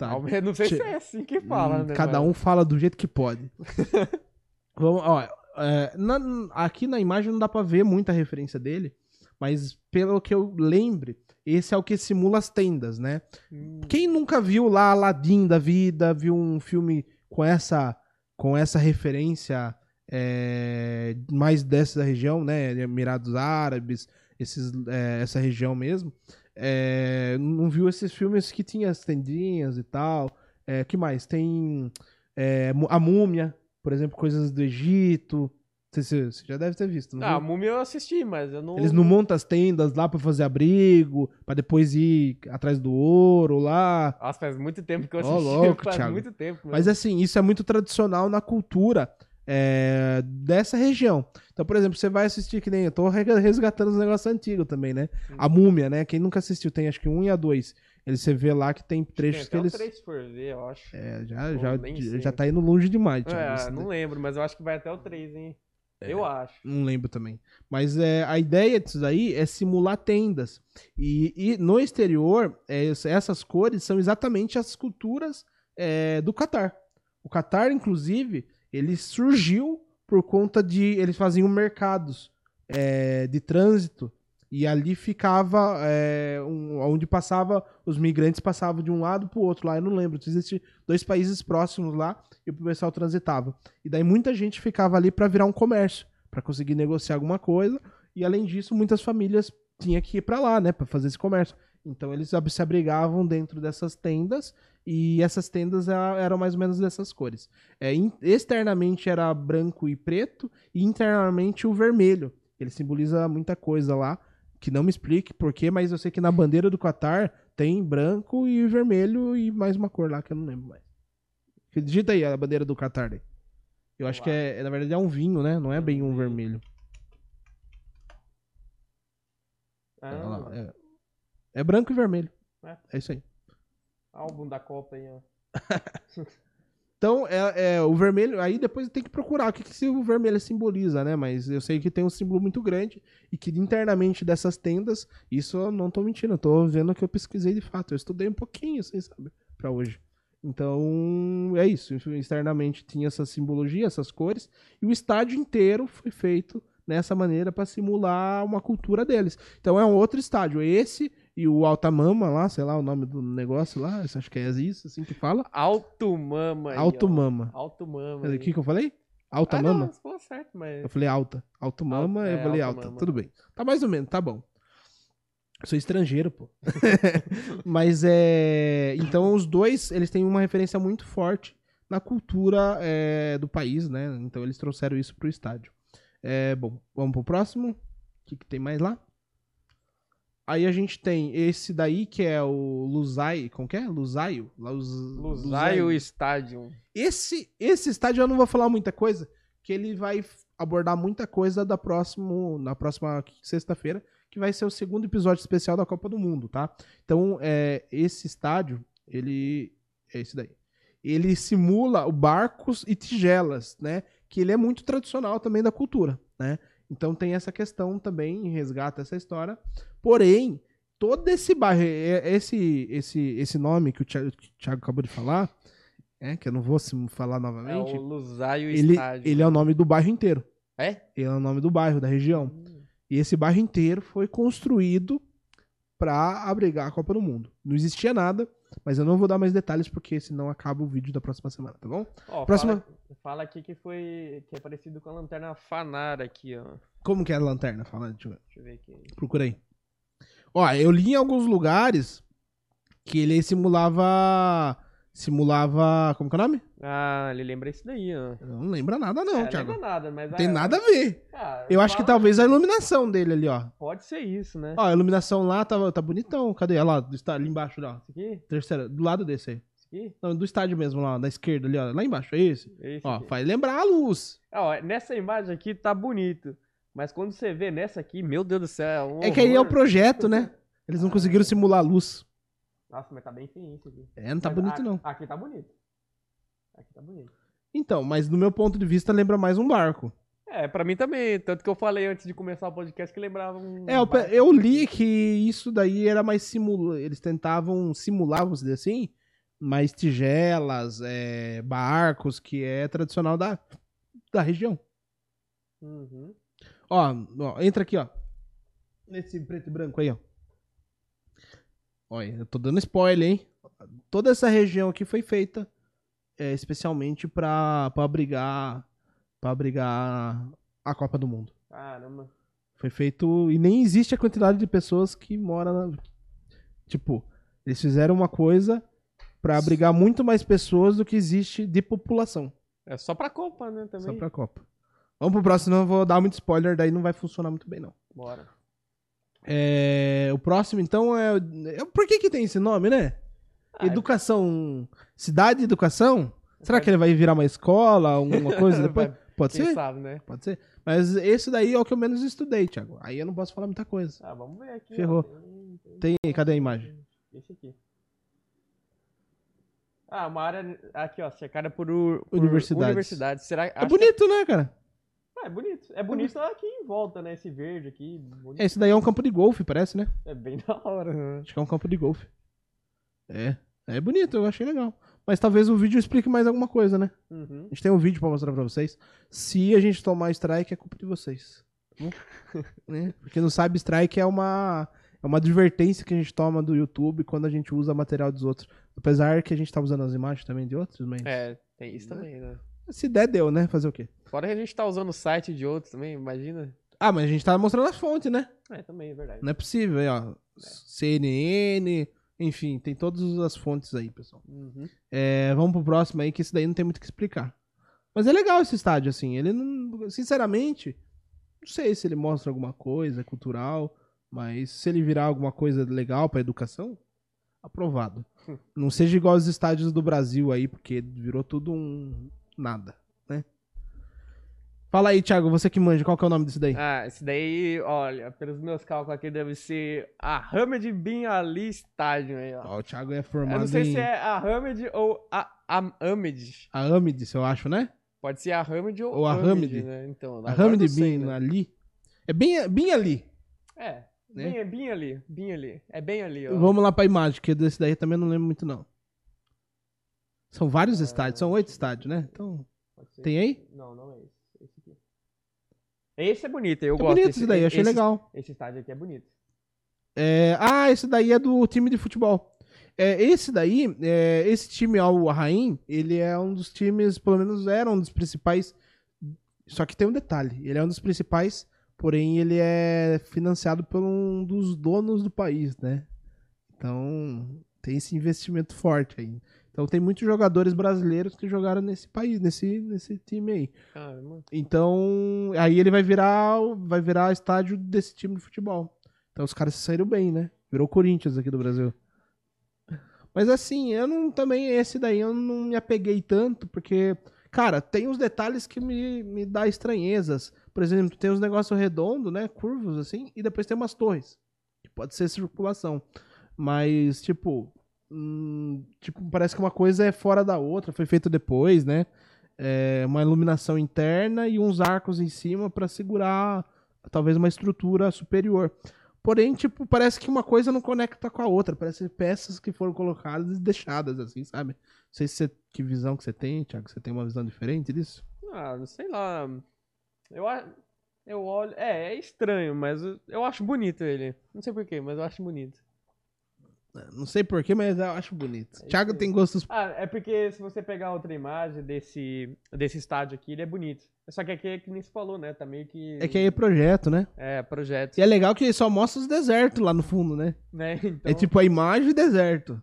Albaiti eu Não sei se é assim que fala, Hum, né? Cada mas- um fala do jeito que pode. [LAUGHS] Vamos, ó, é, na- aqui na imagem não dá pra ver muita referência dele, mas pelo que eu lembre, esse é o que simula as tendas, né? Hum, Quem nunca viu lá Aladdin da vida, viu um filme com essa, com essa referência é, mais dessa região, né? Emirados Árabes, esses, é, essa região mesmo. é, não viu esses filmes que tinha as tendinhas e tal. É, que mais? Tem a Múmia, por exemplo, coisas do Egito. Você, você já deve ter visto, não Ah, a viu? múmia eu assisti, mas eu não. Eles não montam as tendas lá pra fazer abrigo, pra depois ir atrás do ouro lá. Nossa, faz muito tempo que eu Ó, assisti. louco, [LAUGHS] faz Thiago. muito tempo. Mas assim, isso é muito tradicional na cultura é, dessa região. Então, por exemplo, você vai assistir, que nem eu tô re- resgatando os negócios antigos também, né? A múmia, né? Quem nunca assistiu, tem acho que um e a dois. Ele, você vê lá que tem Tem trechos até que um eles. três for ver, eu acho. É, já, Pô, já, nem sei. já tá indo longe demais. Thiago, É, isso não lembro, mas eu acho que vai até o 3, hein? Eu acho. Não lembro também. Mas é, a ideia disso daí é simular tendas. E, e no exterior, é, es- essas cores são exatamente as culturas é, do Catar. O Catar, inclusive, ele surgiu por conta de. Eles faziam mercados é, de trânsito. E ali ficava. é, um- onde passava. Os migrantes passavam de um lado pro outro lá. Eu não lembro. Existem dois países próximos lá e o pessoal transitava. E daí muita gente ficava ali para virar um comércio, para conseguir negociar alguma coisa. E além disso, muitas famílias tinham que ir para lá, né, para fazer esse comércio. Então eles se abrigavam dentro dessas tendas e essas tendas era- eram mais ou menos dessas cores. É, externamente era branco e preto e internamente o vermelho. Ele simboliza muita coisa lá, que não me explique porquê, mas eu sei que na bandeira do Qatar tem branco e vermelho e mais uma cor lá que eu não lembro mais. Digita aí a bandeira do Qatar. Aí. Eu acho que é, é, na verdade, é um vinho, né? Não é bem um vermelho. Ah, É, é- é branco e vermelho. É. É isso aí. álbum da Copa aí, ó. [LAUGHS] Então, é, é, o vermelho, aí depois tem que procurar o que, que o vermelho simboliza, né? Mas eu sei que tem um símbolo muito grande e que internamente dessas tendas, isso eu não tô mentindo, eu tô vendo que eu pesquisei de fato. Eu estudei um pouquinho, assim, sabe? Pra hoje. Então, é isso. Externamente tinha essa simbologia, essas cores, e o estádio inteiro foi feito nessa maneira pra simular uma cultura deles. Então é um outro estádio. Esse e o Altamama lá, sei lá o nome do negócio lá, acho que é isso, assim que fala. Alto Mama aí, ó. Alto Mama. Alto Mama. Mas aí. O que, que eu falei? Alta ah, mama? Não, você falou certo, mas. Eu falei alta. Alto mama, eu é, falei alta alta. Tudo bem. Tá mais ou menos, tá bom. Eu sou estrangeiro, pô. [LAUGHS] Mas é. Então os dois, eles têm uma referência muito forte na cultura é, do país, né? Então eles trouxeram isso pro estádio. É, bom, vamos pro próximo. O que, que tem mais lá? Aí a gente tem esse daí que é o Luzai. Como que é? Luzaio? Luz, Lusaio Stadium. esse, esse estádio eu não vou falar muita coisa, que ele vai abordar muita coisa da próximo, na próxima sexta-feira, que vai ser o segundo episódio especial da Copa do Mundo, tá? Então, é, esse estádio, ele é esse daí. Ele simula o barcos e tigelas, né? Que ele é muito tradicional também da cultura, né? Então tem essa questão também, resgata essa história. Porém, todo esse bairro, é- esse, esse, esse nome que o Thiago, que o Thiago acabou de falar, é, que eu não vou falar É novamente, o Lusaio ele, Stadium. ele é o nome do bairro inteiro. É? Ele é o nome do bairro, da região. E esse bairro inteiro foi construído para abrigar a Copa do Mundo. Não existia nada, mas eu não vou dar mais detalhes porque senão acaba o vídeo da próxima semana, tá bom? Ó, Próxima- Fala, fala aqui que foi. que é parecido com a lanterna Fanar aqui, ó. Como que é a lanterna? Fala, deixa eu ver. Deixa eu ver aqui. Procura aí. Ó, eu li em alguns lugares que ele simulava. Simulava. Como que é o nome? Ah, ele lembra isso daí, ó. Não lembra nada, não, é, Thiago. lembra nada, mas. Não tem ah, nada a ver. ah, Eu acho que talvez a iluminação dele ali, ó. Pode ser isso, né? Ó, a iluminação lá tá, tá bonitão. Cadê? Olha lá, está- ali embaixo, ó. Esse aqui? Terceira, do lado desse aí. Aqui? Não, do estádio mesmo, lá, da esquerda ali, ó. Lá embaixo, é esse. Esse Ó, aqui. faz lembrar a luz. Ó, nessa imagem aqui tá bonito. Mas quando você vê nessa aqui, meu Deus do céu. É, um É que aí é o projeto, né? Eles não conseguiram simular a luz. Nossa, mas tá bem feinho isso aqui. É, não tá Mas bonito, a- não. Aqui tá bonito. Aqui tá bonito. Então, mas do meu ponto de vista, lembra mais um barco. É, pra mim também. Tanto que eu falei antes de começar o podcast que lembrava um. É, eu, eu li que isso daí era mais simula... Eles tentavam simular, vamos dizer assim, mais tigelas, é, barcos, que é tradicional da, da região. Uhum. Ó, ó, entra aqui, ó. Nesse preto e branco aí, ó. Olha, eu tô dando spoiler, hein? Toda essa região aqui foi feita é, especialmente pra, pra abrigar para abrigar a Copa do Mundo. Caramba. Foi feito e nem existe a quantidade de pessoas que moram na tipo, eles fizeram uma coisa pra abrigar muito mais pessoas do que existe de população É só pra Copa, né? Também. só pra Copa. Vamos pro próximo, eu vou dar muito spoiler, daí não vai funcionar muito bem, não. Bora. É, o próximo, então, é, é- Por que que tem esse nome, né? Ah, Educação... Cidade de Educação? Será que ele vai virar uma escola, alguma coisa [LAUGHS] depois? Pode Quem ser? sabe, né? Pode ser. Mas esse daí é o que eu menos estudei, Thiago. Aí eu não posso falar muita coisa. Ah, vamos ver aqui. ó. Ferrou. Tem, Tem, cadê a imagem? Esse aqui. Ah, uma área. Aqui, ó, cercada por, por Universidades. universidades. Será É bonito, né, cara? que- é bonito. É bonito aqui em volta, né? Esse verde aqui. bonito. Esse daí é um campo de golfe, parece, né? É bem da hora, né? Acho que é um campo de golfe. É. É bonito, eu achei legal. Mas talvez o vídeo explique mais alguma coisa, né? Uhum. A gente tem um vídeo pra mostrar pra vocês. Se a gente tomar strike, é culpa de vocês. Tá [LAUGHS] né? Porque não sabe, strike é uma, é uma advertência que a gente toma do YouTube quando a gente usa material dos outros. Apesar que a gente tá usando as imagens também de outros, mas. É, tem isso também, né? Se der, deu, né? Fazer o quê? Fora que a gente tá usando o site de outros também, imagina. Ah, mas a gente tá mostrando a fonte, né? É, também, é verdade. Não é possível, aí, ó. CNN, enfim, tem todas as fontes aí, pessoal. Uhum. É, vamos pro próximo aí, que esse daí não tem muito o que explicar. Mas é legal esse estádio, assim. Ele não. Sinceramente, não sei se ele mostra alguma coisa cultural, mas se ele virar alguma coisa legal pra educação, aprovado. Não seja igual os estádios do Brasil aí, porque virou tudo um nada, né? Fala aí, Thiago, você que manja, qual que é o nome desse daí? Ah, esse daí, olha, pelos meus cálculos aqui, deve ser a Hamed Bin Ali Stadium aí, ó. Ó, o Thiago é Eu formado não sei em se é a Hamed ou a Ahmed. a Amides, eu acho, né? Pode ser a Hamed ou, Ou a Hamed, Hamed. né? Então, A eu sei, Bin né? ali. É bem, bem ali. É, né? bem, bem ali, bem ali. É bem ali, ó. Vamos lá pra imagem, que desse daí eu também não lembro muito, não. São vários Ah, estádios, são oito estádios, né? Então, tem aí? Não, não é esse. Esse aqui. Esse é bonito, eu É gosto. bonito esse daí, eu achei esse, legal. Esse estádio aqui é bonito. É, ah, esse daí é do time de futebol. É, esse daí, é, esse time Al Rain, ele é um dos times, pelo menos era um dos principais. Só que tem um detalhe, ele é um dos principais, porém ele é financiado por um dos donos do país, né? Então tem esse investimento forte aí. Então tem muitos jogadores brasileiros que jogaram nesse país, nesse, nesse time aí. Caramba. Então, aí ele vai virar, vai virar estádio desse time de futebol. Então os caras se saíram bem, né? Virou o Corinthians aqui do Brasil. Mas assim, eu não também esse daí eu não me apeguei tanto, porque cara, tem uns detalhes que me, me dá estranhezas. Por exemplo, tem uns negócios redondos, né, curvos assim, e depois tem umas torres, que pode ser circulação. Mas tipo, hum, tipo, parece que uma coisa é fora da outra, foi feito depois, né? é, uma iluminação interna e uns arcos em cima para segurar talvez uma estrutura superior. Porém, tipo, parece que uma coisa não conecta com a outra. Parece peças que foram colocadas e deixadas, assim, sabe? Não sei se você- que visão que você tem, Thiago. Você tem uma visão diferente disso? Ah, sei lá. Eu, eu olho. É, é estranho, mas eu, eu acho bonito ele. Não sei porquê, mas eu acho bonito. Não sei porquê, mas eu acho bonito. É Thiago tem gostos. Ah, é porque se você pegar outra imagem desse, desse estádio aqui, ele é bonito. Só que aqui é que nem se falou, né? Tá meio que. É que aí é projeto, né? É, projeto. E é legal que só mostra os desertos lá no fundo, né? Né? [LAUGHS] Então, É tipo a imagem e deserto.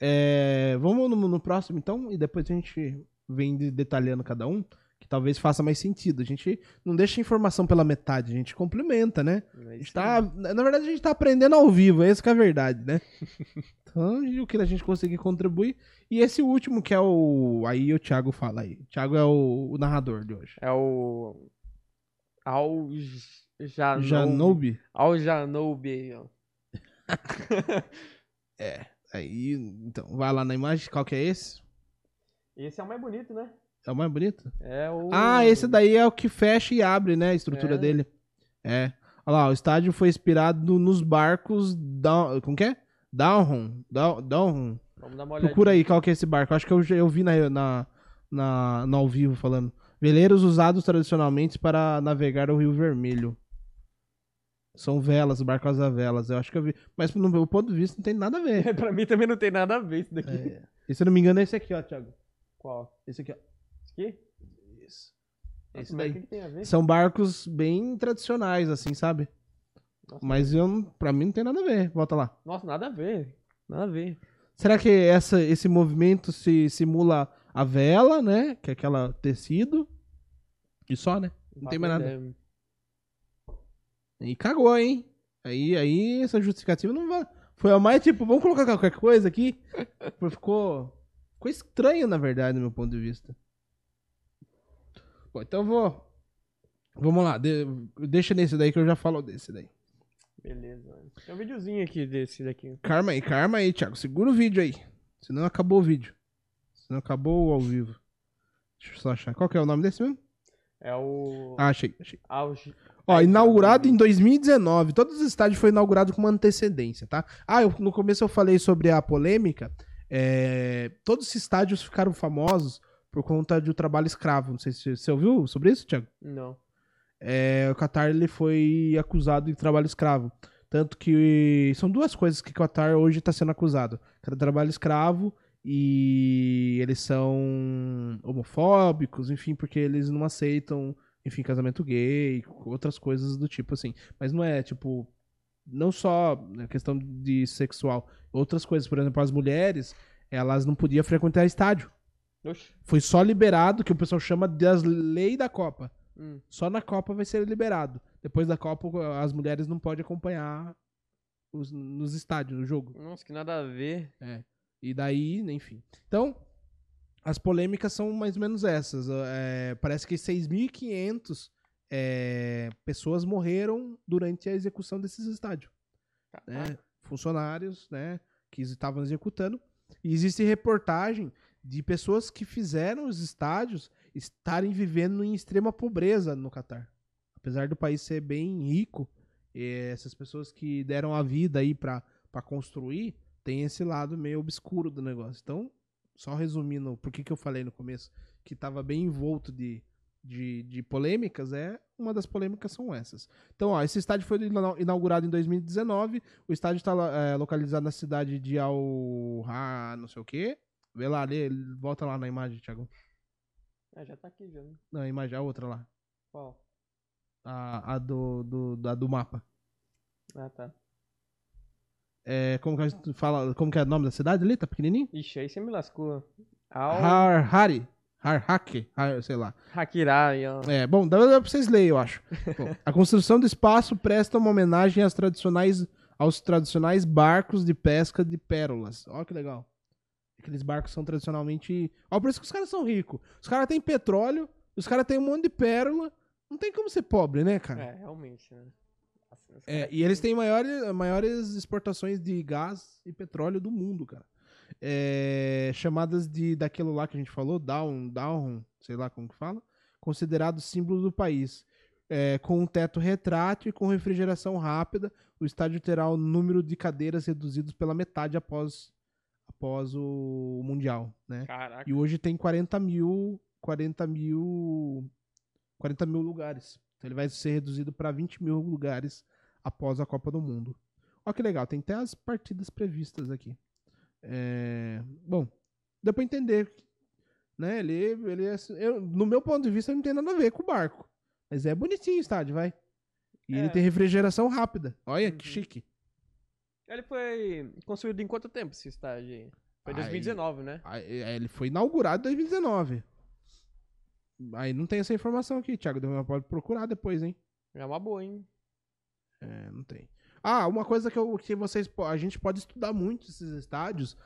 É, vamos no, no próximo então, e depois a gente vem de- detalhando cada um, talvez faça mais sentido. A gente não deixa a informação pela metade, a gente complementa, né? é A gente isso tá, na verdade, a gente tá aprendendo ao vivo, essa que é a verdade, né? [LAUGHS] Então, o que a gente conseguir contribuir. E esse último, que é o. Aí o Thiago fala aí. O Thiago é o, o narrador de hoje. É o. Al. Janoube. Al Janoub. ó. [LAUGHS] Aí, então, vai lá na imagem, qual que é esse? Esse é o mais bonito, né? É o mais bonito? É o. Ah, esse daí é o que fecha e abre, né? A estrutura É. dele. É. Olha lá, o estádio foi inspirado nos barcos. Down, como que é? Downham. Down, Downham. Vamos dar uma olhada. Procura aí qual que é esse barco. Acho que eu, eu vi na, na, na, no ao vivo falando. Veleiros usados tradicionalmente para navegar o Rio Vermelho. São velas, barcos a velas. Eu acho que eu vi. Mas no meu ponto de vista não tem nada a ver. [LAUGHS] pra mim também não tem nada a ver isso daqui. É. E se eu não me engano é esse aqui, ó, Thiago. Qual? Esse aqui, ó. Isso. Esse mas daí. Que, que tem a ver? São barcos bem tradicionais, assim, sabe? Nossa, Mas eu, não- pra mim não tem nada a ver. Volta lá. Nossa, nada a ver. Nada a ver. Será que essa, esse movimento se simula a vela, né? Que é aquela tecido. E só, né? Não tem mais nada. E cagou, hein? Aí, aí essa justificativa não vai. Foi a mais tipo, vamos colocar qualquer coisa aqui. [LAUGHS] Ficou. Ficou estranho, na verdade, do meu ponto de vista. Bom, então eu vou. Vamos lá, de- deixa nesse daí que eu já falo desse daí. Beleza. Tem um videozinho aqui desse daqui. Karma aí, karma aí, Thiago. Segura o vídeo aí. Senão acabou o vídeo. Senão acabou o ao vivo. Deixa eu só achar. Qual que é o nome desse mesmo? É o. Ah, achei, achei. Auge. Ó, inaugurado em 2019. Todos os estádios foram inaugurados com uma antecedência, tá? Ah, eu- no começo eu falei sobre a polêmica. É, todos esses estádios ficaram famosos por conta do trabalho escravo. Não sei se você ouviu sobre isso, Thiago. Não. É, o Qatar ele foi acusado de trabalho escravo. Tanto que são duas coisas que o Qatar hoje está sendo acusado: trabalho escravo e eles são homofóbicos, enfim, porque eles não aceitam, enfim, casamento gay, outras coisas do tipo assim. Mas não é tipo não só a questão de sexual, outras coisas, por exemplo, as mulheres, elas não podiam frequentar estádio. Oxi. Foi só liberado que o pessoal chama das leis da Copa. Hum. Só na Copa vai ser liberado. Depois da Copa, as mulheres não podem acompanhar os- nos estádios, no jogo. Nossa, que nada a ver. É. E daí, enfim. Então, as polêmicas são mais ou menos essas. É, parece que 6.500 é, pessoas morreram durante a execução desses estádios. né? Funcionários né, que estavam executando. E existe reportagem de pessoas que fizeram os estádios estarem vivendo em extrema pobreza no Catar. Apesar do país ser bem rico, eh, essas pessoas que deram a vida aí pra construir, tem esse lado meio obscuro do negócio. Então, só resumindo, por que, que eu falei no começo que tava bem envolto de, de, de polêmicas, é uma das polêmicas são essas. Então, ó, esse estádio foi ina- inaugurado em 2019. O estádio está localizado na cidade de Al... Não sei o quê. Vê lá, lê, volta lá na imagem, Thiago. Ah, já tá aqui já. né? Não, a imagem, a outra lá. Qual? A, a do, do, da, do mapa. Ah, tá. É, como que a gente fala, como que é o nome da cidade ali? Tá pequenininho? Ixi, aí você me lascou. Al... Har, Hari. Har, sei lá. Hakirai, ó. É, bom, dá pra vocês lerem, eu acho. [LAUGHS] Bom, a construção do espaço presta uma homenagem às tradicionais, aos tradicionais barcos de pesca de pérolas. Ó que legal. Aqueles barcos são tradicionalmente... Ó, por isso que os caras são ricos. Os caras têm petróleo, os caras têm um monte de pérola. Não tem como ser pobre, né, cara? É, realmente, né? É, e eles têm maiores, maiores exportações de gás e petróleo do mundo, cara. É, chamadas de daquilo lá que a gente falou, Down, Down, sei lá como que fala, considerado símbolo do país. É, com um teto retrátil e com refrigeração rápida, o estádio terá o número de cadeiras reduzidos pela metade após, após o Mundial, né? Caraca. E hoje tem 40 mil, 40 mil, 40 mil lugares. Então ele vai ser reduzido para 20 mil lugares após a Copa do Mundo. Olha que legal, tem até as partidas previstas aqui. É, bom, deu pra entender, né? Ele, ele é- eu, no meu ponto de vista, não tem nada a ver com o barco. Mas é bonitinho o estádio, vai. E ele É. tem refrigeração rápida. Olha que Uhum. chique. Ele foi construído em quanto tempo esse estádio aí? Foi Aí- 2019, né? Aí, aí Ele foi inaugurado em 2019. Aí não tem essa informação aqui, Thiago. Pode procurar depois, hein? É uma boa, hein? É, não tem. Ah, uma coisa que, eu, que vocês. A gente pode estudar muito esses estádios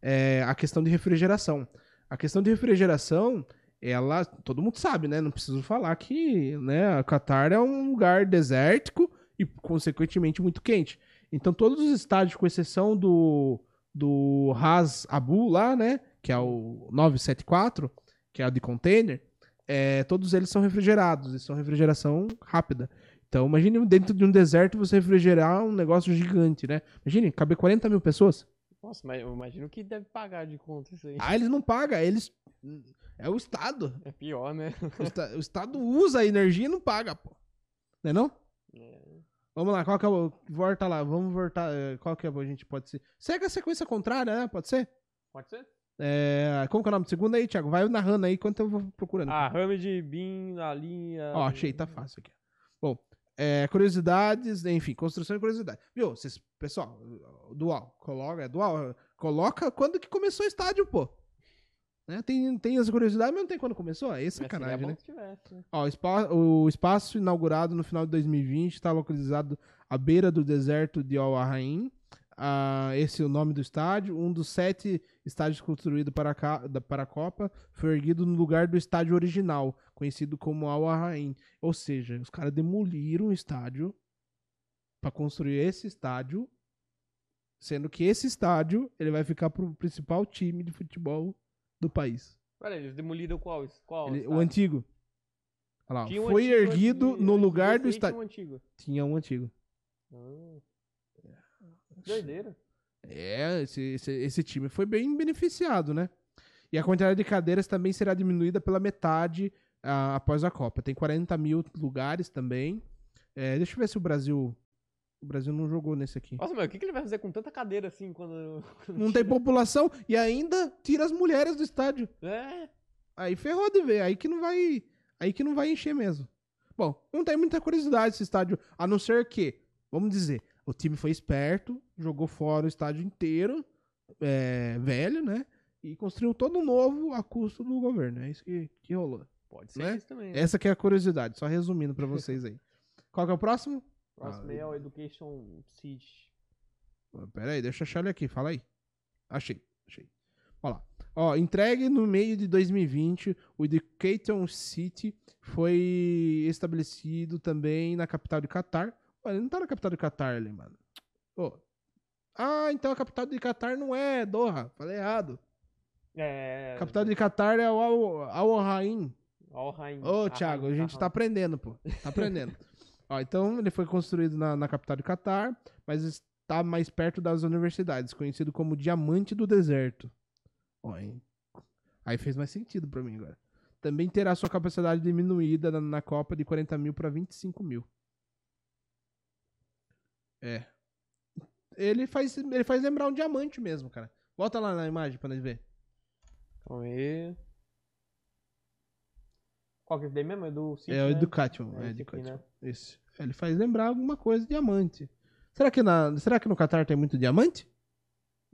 é a questão de refrigeração. A questão de refrigeração, ela. Todo mundo sabe, né? Não preciso falar que né, a Qatar é um lugar desértico e, consequentemente, muito quente. Então, todos os estádios, com exceção do, do Ras Abu lá, né? Que é o 974, que é o de container, é, todos eles são refrigerados. E são refrigeração rápida. Então, imagine dentro de um deserto você refrigerar um negócio gigante, né? Imagine, caber 40 mil pessoas. Nossa, mas eu imagino que deve pagar de conta isso aí. Ah, eles não pagam, eles. É o Estado. É pior, né? O, esta- o Estado usa a energia e não paga, pô. Não é não? É. Vamos lá, qual que é o. Volta lá, vamos voltar. eh, Qual que é a gente pode ser? Segue a sequência contrária, né? Pode ser? Pode ser? É, como que é o nome do segundo aí, Thiago? Vai narrando aí enquanto eu vou procurando. Ah, Hamid, Bin, Ali. ah, Ó, achei, tá fácil aqui. Bom, é, curiosidades, enfim, construção e curiosidade. Viu, vocês, pessoal, dual, coloca, é dual, coloca quando que começou o estádio, pô. Né? Tem, tem as curiosidades, mas não tem quando começou? É Mas seria sacanagem, né? tivesse, né? Ó, o o espaço inaugurado no final de 2020 está localizado à beira do deserto de Al Arraim. Ah, esse é o nome do estádio. Um dos sete estádios construídos para a, da- para a Copa foi erguido no lugar do estádio original, conhecido como Al Arraim. Ou seja, os caras demoliram o estádio para construir esse estádio, sendo que esse estádio ele vai ficar pro principal time de futebol do país. Pera, eles demoliram qual? qual Ele- o antigo. Olha lá, Tinha um foi antigo erguido de- no lugar do estádio. Tinha um antigo. Tinha um antigo. Ah. Doideira. É, esse, esse, esse time foi bem beneficiado, né? E a quantidade de cadeiras também será diminuída pela metade ah, após a Copa. Tem 40 mil lugares também. É, deixa eu ver se o Brasil. O Brasil não jogou nesse aqui. Nossa, mas o que, que ele vai fazer com tanta cadeira assim quando. [LAUGHS] quando Não tem população e ainda tira as mulheres do estádio. É. Aí ferrou de ver. Aí que não vai. Aí que não vai encher mesmo. Bom, não tem muita curiosidade esse estádio, a não ser que, vamos dizer, o time foi esperto, jogou fora o estádio inteiro, é, velho, né? E construiu todo novo a custo do governo. É isso que, que rolou. Pode ser Né? isso também. Né? Essa que é a curiosidade, só resumindo pra vocês aí. Qual que é o próximo? Próximo Ah, é o Education Siege. Pera aí, deixa eu achar ele aqui, fala aí. Achei, achei. Olha lá. Ó, entregue no meio de 2020, o Education City foi estabelecido também na capital de Catar. Ué, ele não tá na capital de Catar ali, mano. Ô. Ah, então a capital de Catar não é Doha. Falei errado. É. A capital de Catar é o Al- Al-Rain. Al Rain. Ô, Thiago, a gente tá aprendendo, pô. Tá aprendendo. [LAUGHS] Ó, então, ele foi construído na, na capital de Catar, mas está mais perto das universidades, conhecido como Diamante do Deserto. Ó, hein? Aí fez mais sentido pra mim agora. Também terá sua capacidade diminuída na, na Copa de 40 mil para 25 mil. É. Ele faz, ele faz lembrar um diamante mesmo, cara. Volta lá na imagem pra nós ver. Calma aí. Qual que é esse daí mesmo? É do City, é o né? Education. É É, aqui, né? Esse. Ele faz lembrar alguma coisa diamante. Será que, na, será que no Qatar tem muito diamante?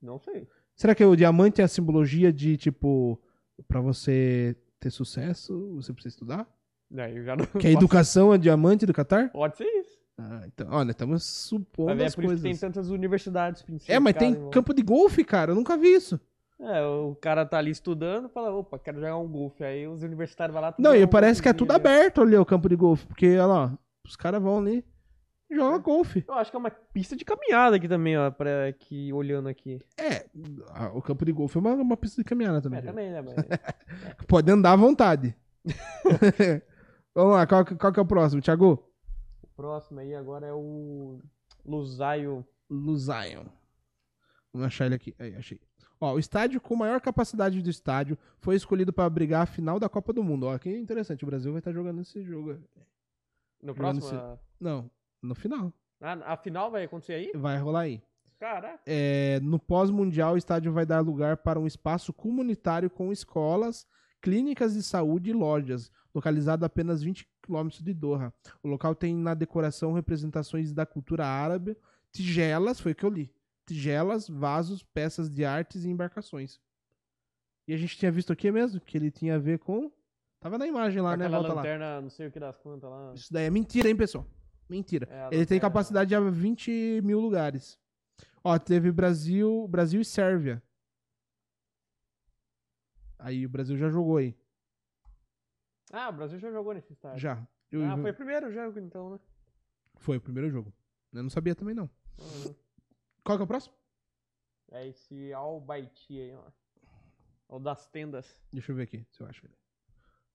Não sei. Será que o diamante é a simbologia de, tipo, pra você ter sucesso, você precisa estudar? Daí eu já não. Que a [LAUGHS] educação é diamante do Qatar? Pode ser isso. Ah, então, olha, estamos supondo ver, é as por isso que tem coisas. tantas universidades. É, mas tem campo de golfe, cara, eu nunca vi isso. É, o cara tá ali estudando fala, opa, quero jogar um golfe. Aí os universitários vão lá... Não, e um parece que é tudo aberto ali, o campo de golfe, porque, olha lá, os caras vão ali e jogam golfe. Eu acho que é uma pista de caminhada aqui também, ó, pra aqui, olhando aqui. É, o campo de golfe é uma, uma pista de caminhada também. É, também, né, mas... [LAUGHS] Pode andar à vontade. [LAUGHS] Vamos lá, qual, que- qual que é o próximo, Thiago? o próximo aí agora é o Lusaio. Luzion. Vamos achar ele aqui. Aí, achei. Ó, o estádio com maior capacidade do estádio foi escolhido para abrigar a final da Copa do Mundo. Ó, que interessante, o Brasil vai estar jogando esse jogo. No Jogando próximo... esse- a- Não, no final. A, a final vai acontecer aí? Vai rolar aí. Caraca. É, no pós-mundial, o estádio vai dar lugar para um espaço comunitário com escolas, clínicas de saúde e lojas, localizado a apenas 20 quilômetros de Doha. O local tem na decoração representações da cultura árabe, tigelas, foi o que eu li. Tigelas, vasos, peças de artes e embarcações. E a gente tinha visto aqui mesmo que ele tinha a ver com. Tava na imagem lá, né? Aquela Volta lá. lanterna, não sei o que das quantas lá. Isso daí é mentira, hein, pessoal? Mentira. É, Ele tem capacidade de 20 mil lugares. Ó, teve Brasil, Brasil e Sérvia. Aí o Brasil já jogou aí. Ah, o Brasil já jogou nesse estádio. Já. Eu- Ah, foi o primeiro jogo então, né? foi o primeiro jogo. Eu não sabia também, não. Uhum. Qual que é o próximo? É esse Albaiti aí, ó. O das tendas. Deixa eu ver aqui, se eu acho ele.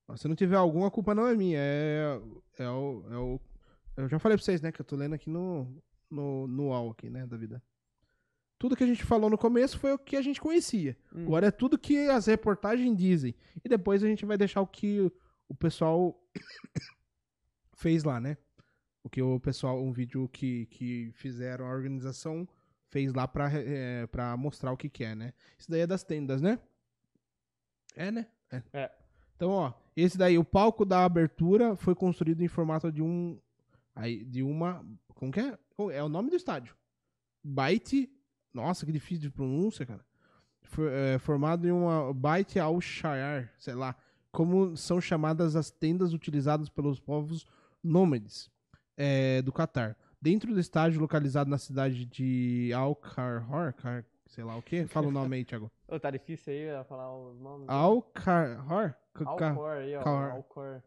Ó, se não tiver alguma, a culpa não é minha. É, é, o, é o. Eu já falei pra vocês, né? Que eu tô lendo aqui no, no, no UOL aqui, né? Da vida. Tudo que a gente falou no começo foi o que a gente conhecia. Hum. Agora é tudo que as reportagens dizem. E depois a gente vai deixar o que o pessoal [COUGHS] fez lá, né? O que o pessoal, um vídeo que, que fizeram, a organização fez lá pra, é, pra mostrar o que, que é, né? Isso daí é das tendas, né? É, né? É. É. Então, ó, esse daí, o palco da abertura foi construído em formato de um. Aí, de uma. Como que é? É o nome do estádio. Byte. Nossa, que difícil de pronúncia, cara. for- é, formado em uma Bait al-Shayar, sei lá, como são chamadas as tendas utilizadas pelos povos nômades é, do Catar. Dentro do estádio localizado na cidade de Al-Karhor, Car- sei lá o que, fala o nome aí, Thiago. [LAUGHS] Ô, tá difícil aí falar os nomes. Ca- Alcor aí, ó. Cor. Alcor.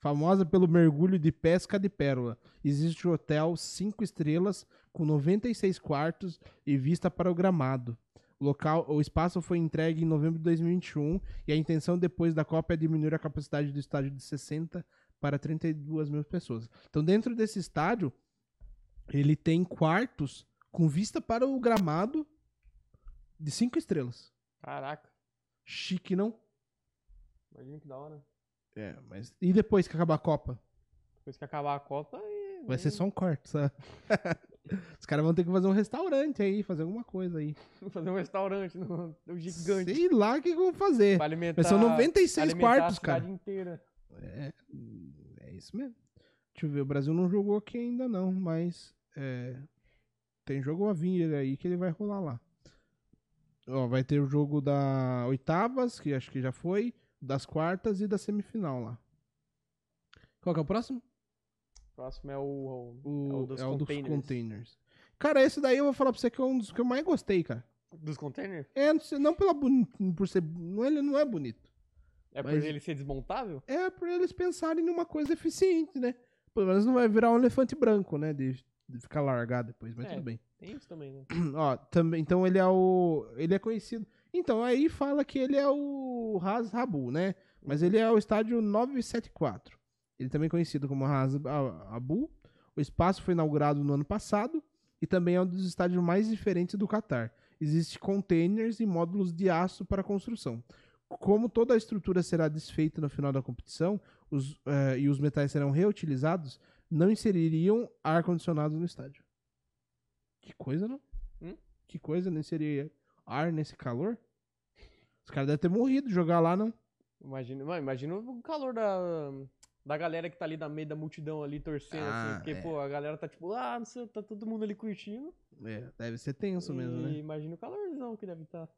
famosa pelo mergulho de pesca de pérola. Existe um hotel 5 estrelas com 96 quartos e vista para o gramado. O, local, o espaço foi entregue em novembro de 2021 e a intenção depois da Copa é diminuir a capacidade do estádio de 60 para 32 mil pessoas. Então, dentro desse estádio, ele tem quartos com vista para o gramado de 5 estrelas. Caraca. Chique, não? Imagina que da hora. É, mas. E depois que acabar a Copa? Depois que acabar a Copa. Vai ser só um corte, sabe? [LAUGHS] Os caras vão ter que fazer um restaurante aí, fazer alguma coisa aí. [LAUGHS] fazer um restaurante no, no gigante. Sei lá o que vão fazer. Pra alimentar. Mas são 96 alimentar quartos, a cara. inteira. É, é isso mesmo. Deixa eu ver, o Brasil não jogou aqui ainda não, mas é, tem jogo a vir aí que ele vai rolar lá. Ó, vai ter o jogo da oitavas, que acho que já foi, das quartas e da semifinal lá. Qual que é o próximo? Próximo é o. O, é o dos é o dos containers. containers. Cara, esse daí eu vou falar pra você que é um dos que eu mais gostei, cara. Dos containers? É, não, sei- não pela por ser. Não, ele não é bonito. É por ele ser desmontável? É por eles pensarem numa coisa eficiente, né? Pelo menos não vai virar um elefante branco, né? De ficar largado depois, mas É. tudo bem. Tem isso também, né? [CLEARS THROAT] Ó, também, então ele é o. Ele é conhecido. Então, aí fala que ele é o Ras Rabu, né? Mas ele é o estádio 974. Ele também é conhecido como Ras Abu. O espaço foi inaugurado no ano passado e também é um dos estádios mais diferentes do Catar. Existem containers e módulos de aço para construção. Como toda a estrutura será desfeita no final da competição os, eh, e os metais serão reutilizados, não inseririam ar-condicionado no estádio. Que coisa, não? Hum? Que coisa, não inserir ar nesse calor? Os caras devem ter morrido jogar lá, não? Imagina, imagina o calor da, da galera que tá ali no meio da multidão ali torcendo, Ah, assim. Porque, é. pô, a galera tá tipo, ah, não sei, tá todo mundo ali curtindo. É, deve ser tenso e mesmo, né? imagina o calorzão que deve estar.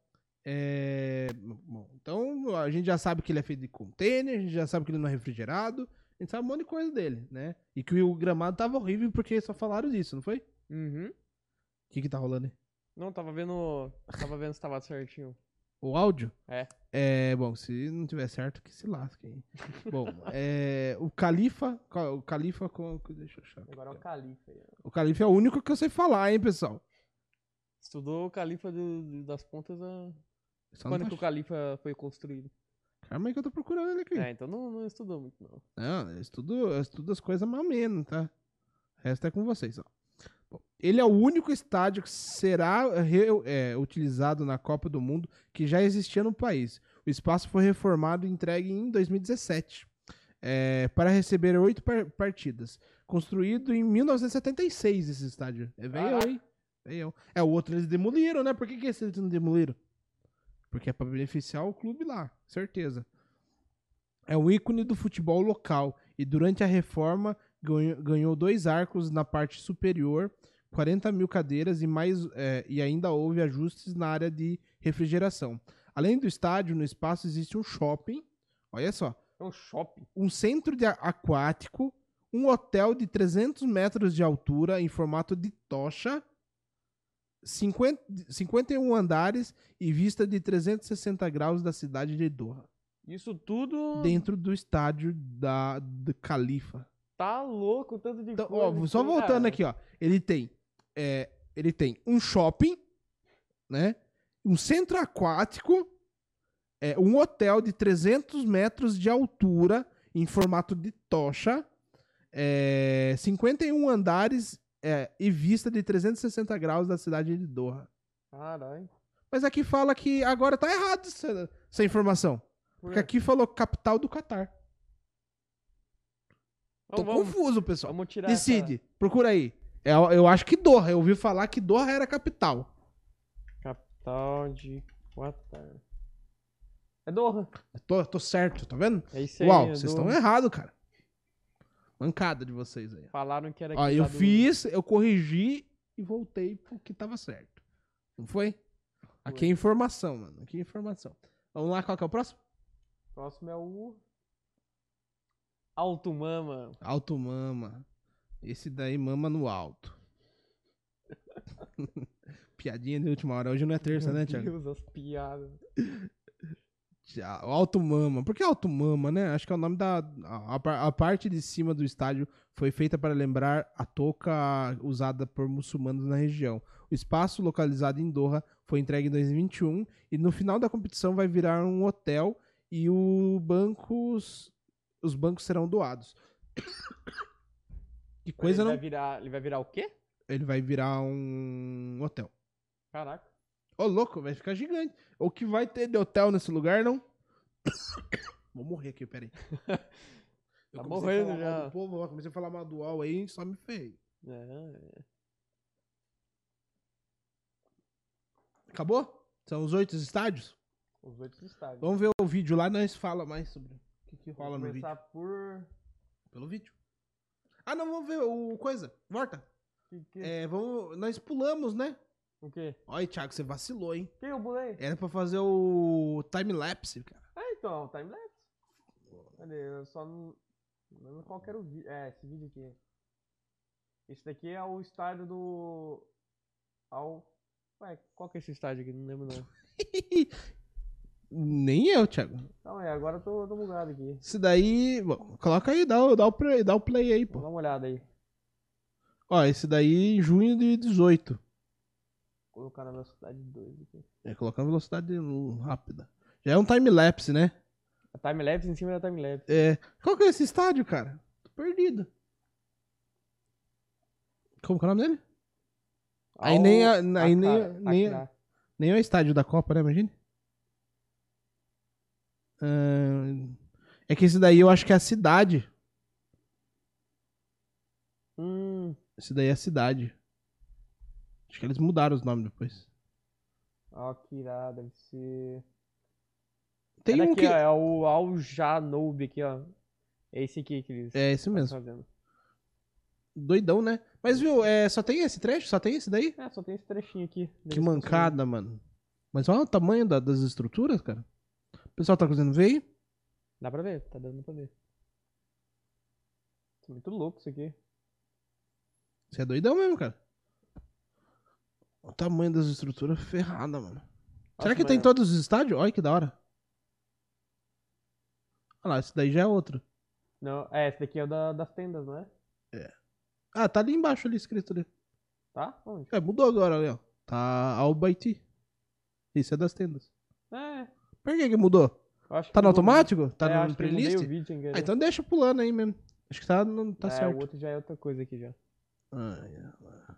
É, bom, então a gente já sabe que ele é feito de container, a gente já sabe que ele não é refrigerado, a gente sabe um monte de coisa dele, né? E que o gramado tava horrível porque só falaram disso, não foi? Uhum. O que que tá rolando aí? Não, tava vendo. Tava vendo se tava certinho. O áudio? É. É, bom, se não tiver certo, que se lasque aí. bom, [LAUGHS] é, o Califa, o Califa com, deixa eu achar. Agora é o. Califa. O Califa é o único que eu sei falar, hein, pessoal. Estudou o Califa do- das pontas a... Só quando tá que o Califa foi construído. Calma aí que eu tô procurando ele aqui. É, então não, não estudou muito, não. Não, eu estudo, eu estudo as coisas mais ou menos, tá? O resto é com vocês, ó. Bom, ele é o único estádio que será re- é, utilizado na Copa do Mundo que já existia no país. O espaço foi reformado e entregue em 2017 é, para receber oito par- partidas. Construído em 1976 esse estádio. É velho, hein? É, o outro eles demoliram, né? Por que, que esse eles não demoliram? Porque é para beneficiar o clube lá, certeza. É um ícone do futebol local e durante a reforma ganhou, ganhou dois arcos na parte superior, 40 mil cadeiras e, mais, é, e ainda houve ajustes na área de refrigeração. Além do estádio, no espaço existe um shopping, olha só, É um shopping. um centro de aquático, um hotel de 300 metros de altura em formato de tocha, 50, 51 andares e vista de 360 graus da cidade de Doha, Isso tudo dentro do estádio da, do Califa. tá louco, tanto de Então, coisa. ó, só tem, voltando cara. aqui, ó. Ele tem, é, ele tem um shopping, né? Um centro aquático, é, um hotel de 300 metros de altura em formato de tocha, é, 51 andares é, e vista de 360 graus da cidade de Doha. Caralho. Mas aqui fala que agora tá errado essa, essa informação. Por Porque aqui falou capital do Catar. Tô Vamos, confuso, pessoal. vamos tirar Decide, procura aí. É, Eu, eu acho que Doha, eu ouvi falar que Doha era capital. essa capital de Qatar. É Doha. Eu Tô, tô certo, tá vendo? É isso aí. Uau, é vocês estão errados, cara. Mancada de vocês aí. Falaram que era Ó, eu do- fiz, eu corrigi e voltei pro que tava certo. Não foi? Aqui é informação, mano. Aqui é informação. Vamos lá, qual que é o próximo? Próximo é o. Alto Mama. Alto mama. Esse daí mama no alto. [LAUGHS] [LAUGHS] Piadinha de última hora. Hoje não é terça, né, Meu Thiago? Deus, as piadas. Tchau. Alto Mama. Por que Alto Mama, né? Acho que é o nome da. A, a a parte de cima do estádio foi feita para lembrar a touca usada por muçulmanos na região. O espaço, localizado em Doha, foi entregue em 2021 e no final da competição vai virar um hotel e o bancos, os bancos serão doados. [COUGHS] Que coisa ele não. Vai virar, ele vai virar o quê? Ele vai virar um hotel. Caraca. Ô, louco, vai ficar gigante. O que vai ter de hotel nesse lugar, não? [COUGHS] Vou morrer aqui, peraí. [LAUGHS] Eu Tá morrendo já. povo, ó, comecei a falar mal do UOL aí, só me ferrei. É. Acabou? São os oito estádios? Os oito estádios. Vamos ver o vídeo lá, nós fala mais sobre o que, que rola Vamos no vídeo. começar por. Pelo vídeo. Ah, não, vamos ver o coisa. Volta. Que, que... É, vamos, nós pulamos, né? O quê? Olha, Thiago, você vacilou, hein? Que eu pulei? Era pra fazer o time-lapse, cara. Ah, então, timelapse. Cadê? Eu só não. Não lembro qual era o vídeo. É, esse vídeo aqui. Esse daqui é o estádio do. Ao. Ué, qual que é esse estádio aqui? Não lembro não. [LAUGHS] Nem eu, Thiago. Calma aí, agora eu tô, tô bugado aqui. Isso daí. Bom, coloca aí, dá, o- dá, o play, dá o play aí, pô. dar uma olhada aí. Ó, esse daí em junho de 18. Colocar na velocidade 2 aqui. É, colocar velocidade rápida. Já é um time-lapse, né? A timelapse em cima da timelapse. É. Qual que é esse estádio, cara? Tô perdido. Como que é o nome dele? Aí nem a- aí nem a- nem a- Nem é o estádio da Copa, né? Imagine. Ahn, É que esse daí eu acho que é a cidade. Hum, Esse daí é a cidade. Acho que eles mudaram os nomes depois. ó, que irado, deve ser. Tem é um daqui, que. ó, é o Al Janoub aqui, ó. É esse aqui que eles É esse mesmo. fazendo. Doidão, né? Mas viu, é, só tem esse trecho? Só tem esse daí? É, só tem esse trechinho aqui. Que mancada, mano. Mas olha o tamanho da- das estruturas, cara. O pessoal tá conseguindo ver aí? Dá pra ver, tá dando pra ver. Isso é muito louco isso aqui. Você é doidão mesmo, cara. O tamanho das estruturas ferrada, mano. Será que tem em mas- todos os estádios? Olha que da hora. Olha lá, esse daí já é outro. Não, é, esse daqui é o da, das tendas, não é? Ah, tá ali embaixo ali escrito ali. Tá? Onde? É, mudou agora ali, ó. Tá Albaiti. Isso é das tendas. É, Por que que mudou? acho que Tá no mudou o automático? Tá é, no que playlist? Ah, então deixa pulando aí mesmo. Acho que tá, não, tá é, certo. o outro já é outra coisa aqui já. Ai, ai.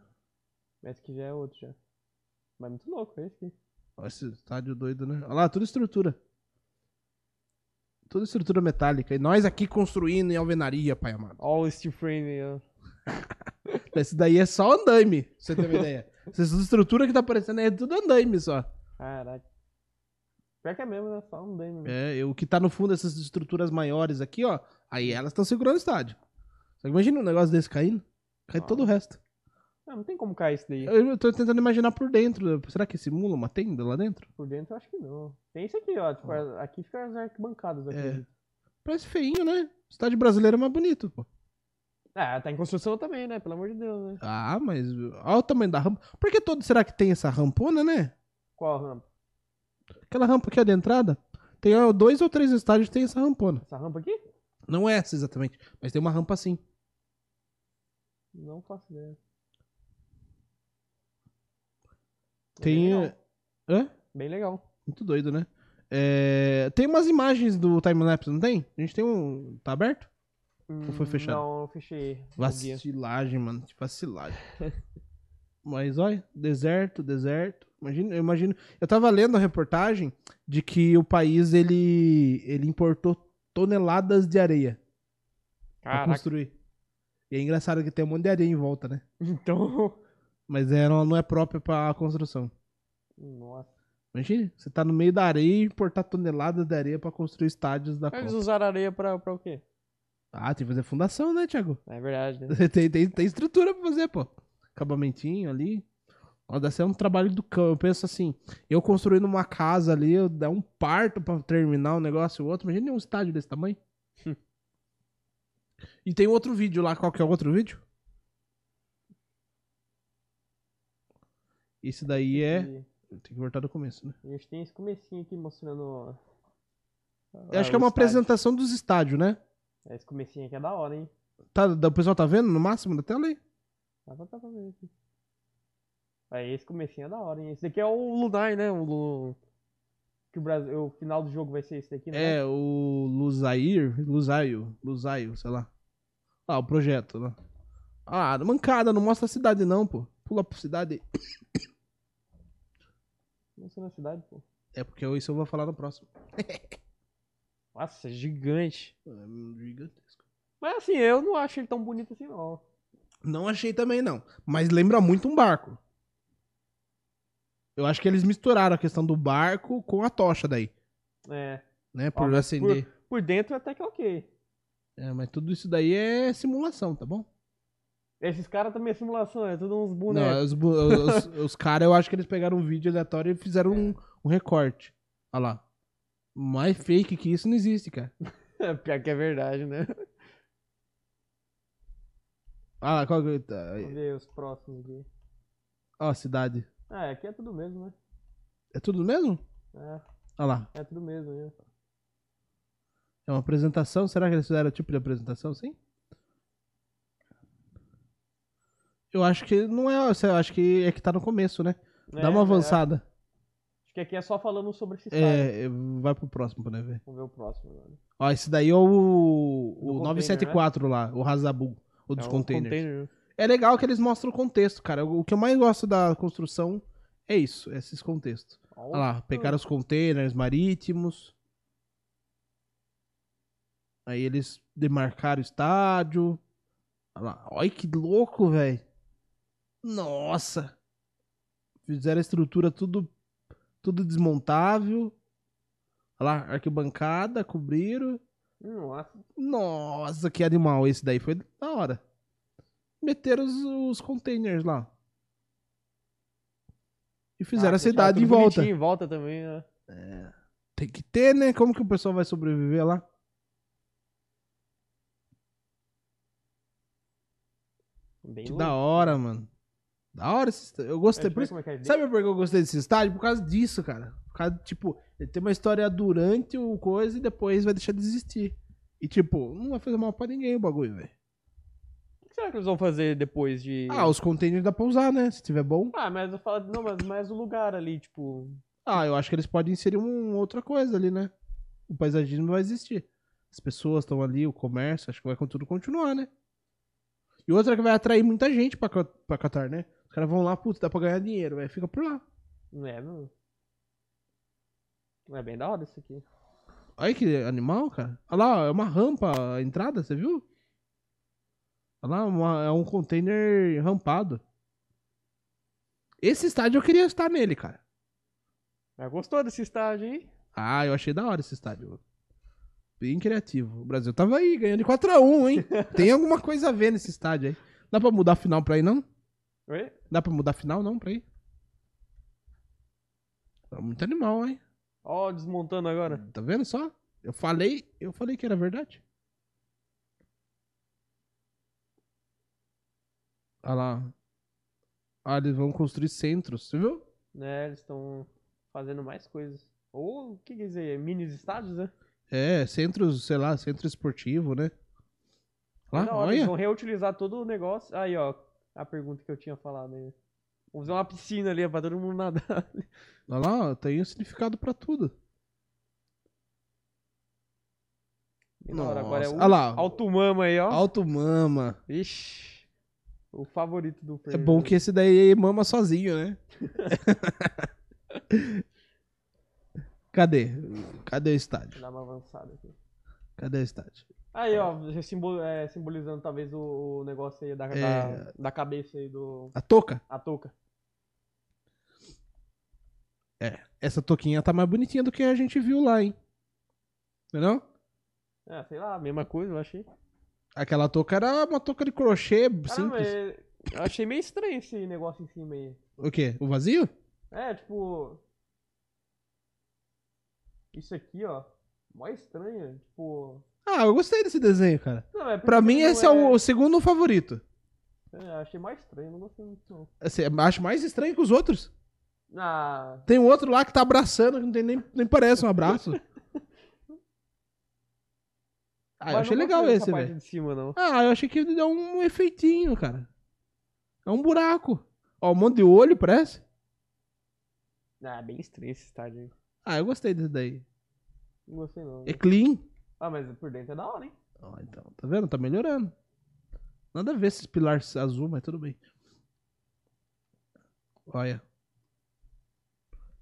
Esse aqui já é outro já. Mas é muito louco, é esse aqui. Olha esse estádio doido, né? Olha lá, tudo estrutura. Tudo estrutura metálica. E nós aqui construindo em alvenaria, pai amado. O steel frame aí, ó. Esse daí é só andaime, pra você ter uma ideia. Essa estrutura que tá aparecendo aí é tudo andaime só. Caraca. Pior que é mesmo, né? Só dano. mesmo. É, e o que tá no fundo dessas estruturas maiores aqui, ó. Aí elas estão segurando o estádio. Só que imagina um negócio desse caindo. Cai todo o resto. Não, não tem como cair isso daí. Eu tô tentando imaginar por dentro. Será que simula uma tenda lá dentro? Por dentro eu acho que não. Tem isso aqui, ó. Tipo, aqui fica as arquibancadas aqui. É. Parece feinho, né? O estádio brasileiro é mais bonito, pô. Ah, tá em construção também, né? Pelo amor de Deus, né? Ah, mas olha o tamanho da rampa. Por que todo será que tem essa rampona, né? Qual rampa? Aquela rampa aqui é de entrada. Tem ó, dois ou três estádios que tem essa rampona. Essa rampa aqui? Não é essa exatamente, mas tem uma rampa assim. Não faço ideia. Tem. Bem legal. Hã? Bem legal. Muito doido, né? É, Tem umas imagens do timelapse, não tem? A gente tem um. Tá aberto? Ou foi Hum, fechado? Não, eu fechei. Vacilagem, mano. Que vacilagem. [LAUGHS] Mas olha, deserto, deserto. Imagina, eu imagino. Eu tava lendo a reportagem de que o país ele, ele importou toneladas de areia pra Caraca. construir. E é engraçado que tem um monte de areia em volta, né? [LAUGHS] Então. Mas é, não, é própria pra construção. Nossa. Imagina, você tá no meio da areia e importar toneladas de areia pra construir estádios da Eles Copa. usaram areia pra, pra o quê? Ah, tem que fazer fundação, né, Thiago? É verdade, né? [LAUGHS] tem, tem, tem estrutura pra fazer, pô. Acabamentinho ali. Ó, deve ser um trabalho do cão. Eu penso assim, eu construindo uma casa ali, eu dar um parto pra terminar um negócio e o outro. Imagina um estádio desse tamanho. e tem outro vídeo lá. Qual que é o outro vídeo? Esse daí é. Tem que voltar do começo, né? a gente tem esse comecinho aqui mostrando. Eu acho que é uma apresentação dos estádios, né? É, Esse comecinho aqui é da hora, hein? Tá, o pessoal tá vendo no máximo da tela aí? Dá pra, dá pra ver aqui. É, esse comecinho é da hora, hein? Esse daqui é o Lunar, né? O. Que o, Brasil, o final do jogo vai ser esse daqui, né? É, o Luzair, Luzaio, Luzaio, sei lá. Ah, o projeto, né? Ah, mancada, não mostra a cidade não, pô. Pula pra cidade. Não sei na cidade, pô. É porque isso eu vou falar no próximo. [LAUGHS] Nossa, é gigante. É gigantesco. Mas assim, eu não acho ele tão bonito assim, não. Não achei também, não. Mas lembra muito um barco. Eu acho que eles misturaram a questão do barco com a tocha daí. É. Né? Por Ó, acender. Por dentro até que é ok. É, mas tudo isso daí é simulação, tá bom? Esses caras também é simulação, é tudo uns Não, bonecos. os, bu- os, [LAUGHS] os caras, eu acho que eles pegaram um vídeo aleatório e fizeram um, um recorte. Olha lá. Mais fake que isso não existe, cara. [LAUGHS] Pior que é verdade, né? Ah, lá, qual que tá? Vamos ver os próximos aqui. Ó, cidade. Ah, aqui é tudo mesmo, né? É tudo mesmo? É, Olha lá. é tudo mesmo, né? É uma apresentação. Será que eles fizeram tipo de apresentação, sim? Eu acho que não é. Eu acho que é que tá no começo, né? Dá É, uma é. avançada. Acho que aqui é só falando sobre esse estádio. É, vai pro próximo pra nós ver. Vamos ver o próximo agora. Ó, esse daí é o, o container, 974 lá, o Hazabu, o dos É o containers. container. É legal que eles mostram o contexto, cara. O que eu mais gosto da construção é isso, esses contextos. Olha lá, pegaram os containers marítimos. Aí eles demarcaram o estádio. Olha lá, olha que louco, velho. Nossa. Fizeram a estrutura tudo, tudo desmontável. Olha lá, arquibancada, cobriram. Nossa, Nossa, que animal esse daí. Foi da hora. Meteram os, os containers lá. E fizeram Ah, a cidade em volta. em volta também, né? Tem que ter, né? Como que o pessoal vai sobreviver lá? Bem Que louco. da hora, mano. Da hora esse estádio. Eu gostei. Por isso- como é que é. Sabe por que eu gostei desse estádio? Por causa disso, cara. Por causa, tipo, ele tem uma história durante o coisa e depois vai deixar de existir. E, tipo, não vai fazer mal pra ninguém o bagulho, velho. O que será que eles vão fazer depois de. Ah, os containers dá pra usar, né? Se tiver bom. Ah, mas eu falo. Não, mas mais o lugar ali, tipo. Ah, eu acho que eles podem inserir uma outra coisa ali, né? O paisagismo vai existir. As pessoas estão ali, o comércio, acho que vai com tudo continuar, né? E outra que vai atrair muita gente pra, pra Qatar, né? Os caras vão lá, putz, dá pra ganhar dinheiro, vai fica por lá. Não é, não. É bem da hora isso aqui. Olha que animal, cara. Olha lá, é uma rampa a entrada, você viu? Olha lá, uma- é um container rampado. Esse estádio eu queria estar nele, cara. Mas gostou desse estádio, hein? Ah, eu achei da hora esse estádio. Bem criativo. O Brasil tava aí, ganhando de 4x1, hein? [LAUGHS] Tem alguma coisa a ver nesse estádio aí. Dá pra mudar a final pra ir, não? Oi? Dá pra mudar final, não, pra ir? Tá muito animal, hein? Ó, desmontando agora. Tá vendo só? Eu falei, eu falei que era verdade. Olha lá. Ah, eles vão construir centros, você viu? Né, eles estão fazendo mais coisas. Ou, o que quer dizer? Mini estádios, né? É, centros, sei lá, centro esportivo, né? Lá, hora, Eles olha. vão reutilizar todo o negócio. Aí, ó, a pergunta que eu tinha falado aí. Vamos fazer uma piscina ali pra todo mundo nadar. Olha lá, tem um significado pra tudo. Hora. Agora é Nossa, o olha lá. Alto Mama aí, ó. Alto mama. Ixi. O favorito do É Fernando. bom que esse daí mama sozinho, né? [LAUGHS] Cadê? Cadê o estádio? Dá uma avançada aqui. Cadê o estádio? Aí, ó, simbol- é, simbolizando talvez o, o negócio aí da, É. da, da cabeça aí do. A touca? A touca. É. Essa touquinha tá mais bonitinha do que a gente viu lá, hein? Não? É, sei lá, a mesma coisa, eu achei. Aquela touca era uma touca de crochê Caramba, simples. é- Eu achei meio estranho esse negócio em cima aí. O quê? O vazio? É, tipo. Isso aqui, ó. Mó estranho. Tipo. Ah, eu gostei desse desenho, cara. Não, é Pra mim, esse é o, o segundo favorito. É, achei mais estranho, não gostei muito, não. Assim, acho mais estranho que os outros. Ah. Tem um outro lá que tá abraçando, que não tem nem, nem parece um abraço. [LAUGHS] Ah, eu achei legal esse, velho. cima. Ah, eu achei que deu um efeitinho, cara. É um buraco. Ó, um monte de olho, parece. Ah, bem estranho esse estádio aí. Ah, eu gostei desse daí. Não gostei, não. É clean. Ah, mas por dentro é da hora, hein? Ó, então, tá vendo? Tá melhorando. Nada a ver esses pilares azul, mas tudo bem. Olha.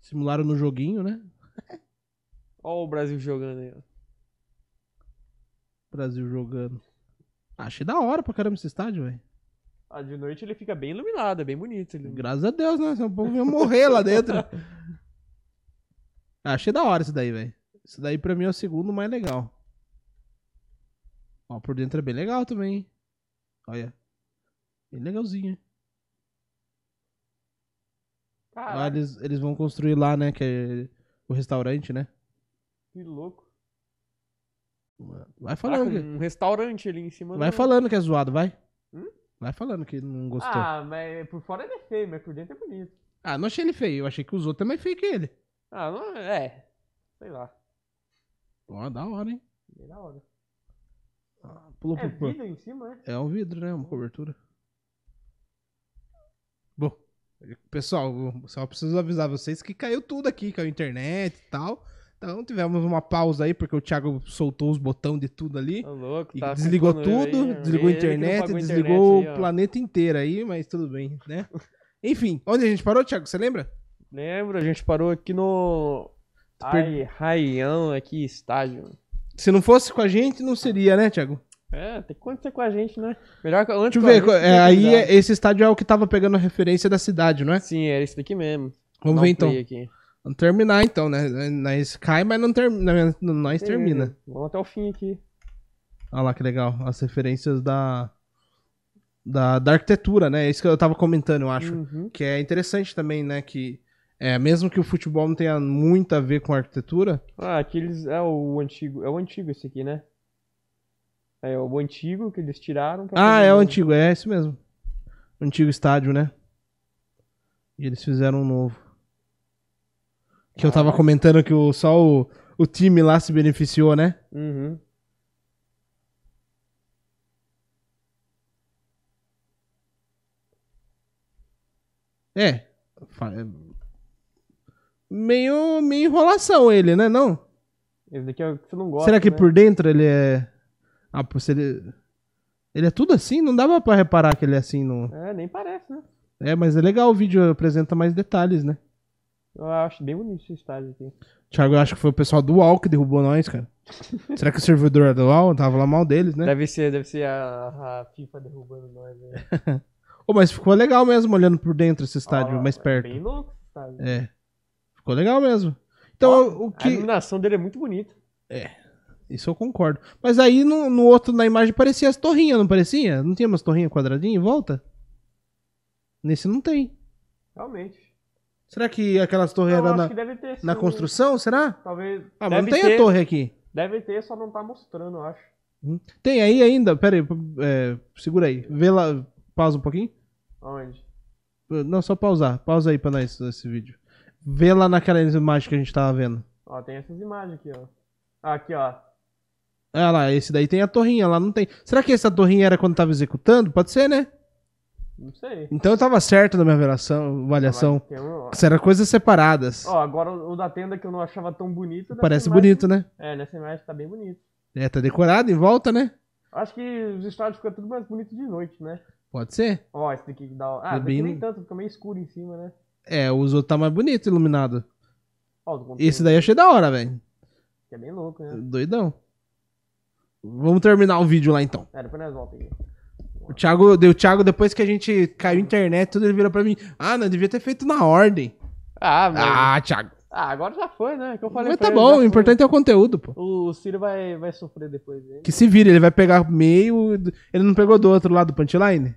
Simularam no joguinho, né? [LAUGHS] Ó o Brasil jogando aí, ó. Brasil jogando. Ah, achei da hora pra caramba esse estádio, velho. Ah, de noite ele fica bem iluminado, é bem bonito. Ele... Graças a Deus, né? Senão o povo ia morrer lá dentro. [LAUGHS] Ah, achei da hora esse daí, velho. Esse daí pra mim é o segundo mais legal. Ó, por dentro é bem legal também, hein? Olha. Bem legalzinho, hein? Caraca, eles, eles vão construir lá, né? Que é o restaurante, né? que louco. Vai Caraca, falando que, um restaurante ali em cima. vai do- falando que é zoado, vai. Hum? Vai falando que não gostou. Ah, mas por fora ele é feio, mas por dentro é bonito. Ah, não achei ele feio. Eu achei que os outros é mais feio que ele. Ah, não é. Sei lá. Ó, da hora, hein? Bem da hora. Ah, Pulou É pro- vidro em cima, né? É um vidro, né? Uma cobertura. Bom, pessoal, só preciso avisar vocês que caiu tudo aqui, caiu a internet e tal. Então tivemos uma pausa aí, porque o Thiago soltou os botões de tudo ali. Tá louco, E tá desligou tudo, aí, desligou a internet, desligou internet aí, o planeta inteiro aí, mas tudo bem, né? Enfim, onde a gente parou, Thiago? Você lembra? Lembra, a gente parou aqui no. Ai, Raião, aqui, estádio. Se não fosse com a gente, não seria, né, Thiago? É, tem que acontecer com a gente, né? Melhor que antes Deixa eu ver, gente, é, aí é- esse estádio é o que tava pegando a referência da cidade, não é? Sim, era esse daqui mesmo. Vamos Dá ver um então. Aqui. Vamos terminar então, né? Nós cai, mas não termina. Nós termina. Vamos até o fim aqui. Olha lá que legal. As referências da, da, da arquitetura, né? É isso que eu tava comentando, eu acho. Uhum. Que é interessante também, né? Que é, mesmo que o futebol não tenha muito a ver com a arquitetura, Ah, aqueles. É o antigo. É o antigo esse aqui, né? É o antigo que eles tiraram. Ah, é o antigo, é esse mesmo. O antigo estádio, né? E eles fizeram um novo. Que eu tava Ah. comentando que o, só o, o time lá se beneficiou, né? Uhum. É. é Meio, meio enrolação ele, né? Não? Esse daqui é o que você não gosta. Será que né? por dentro ele é. Ah, pô, se ele. Ele é tudo assim? Não dava pra reparar que ele é assim no. É, nem parece, né? É, mas é legal o vídeo, apresenta mais detalhes, né? Eu acho bem bonito esse estádio aqui. Thiago, eu acho que foi o pessoal do UOL que derrubou nós, cara. [LAUGHS] Será que o servidor era do UOL? Tava lá mal deles, né? Deve ser, deve ser a, a FIFA derrubando nós. Né? [LAUGHS] Ô, mas ficou legal mesmo olhando por dentro esse [LAUGHS] estádio, Ó, mais é perto. Bem louco esse estádio. É. Ficou legal mesmo. Então, o A que. iluminação dele é muito bonita. Isso eu concordo. Mas aí no, no outro, na imagem, parecia as torrinhas, não parecia? Não tinha umas torrinhas quadradinhas em volta? Nesse não tem. Realmente. Será que aquelas torres eram na, ter na construção? Será? Talvez. Ah, mas não tem ter, a torre aqui. Deve ter, só não tá mostrando, eu acho. Tem aí ainda? Pera aí, é, segura aí. Vê lá, pausa um pouquinho. Onde? Não, só pausar. Pausa aí pra nós esse vídeo. Vê lá naquela imagem que a gente tava vendo. Ó, tem essas imagens aqui, ó. Ah, Aqui, ó. Ah lá, esse daí tem a torrinha, lá não tem. Será que essa torrinha era quando tava executando? Pode ser, né? Não sei. Então eu tava certo na minha avaliação. avaliação. Tem um- era coisas separadas. Ó, agora o da tenda que eu não achava tão bonito. Parece imagem- bonito, né? É, nessa imagem tá bem bonito. É, tá decorado em volta, né? Acho que os estádios ficam tudo mais bonito de noite, né? Pode ser. Ó, esse daqui que dá. Ah, É bem- nem tanto, fica meio escuro em cima, né? É, os outros tá mais bonito iluminado. Do Esse daí eu achei da hora, velho. Que é bem louco, né? Doidão. Vamos terminar o vídeo lá então. É, depois nós voltamos. O Thiago, o Thiago, depois que a gente caiu a internet, tudo ele vira pra mim. Ah, não devia ter feito na ordem. Ah, mas... Ah, Thiago. Ah, agora já foi, né? Que eu falei Mas tá bom, o foi. importante é o conteúdo, pô. O Ciro vai, vai sofrer depois dele. Que se vira, ele vai pegar meio. Ele não pegou do outro lado do punchline?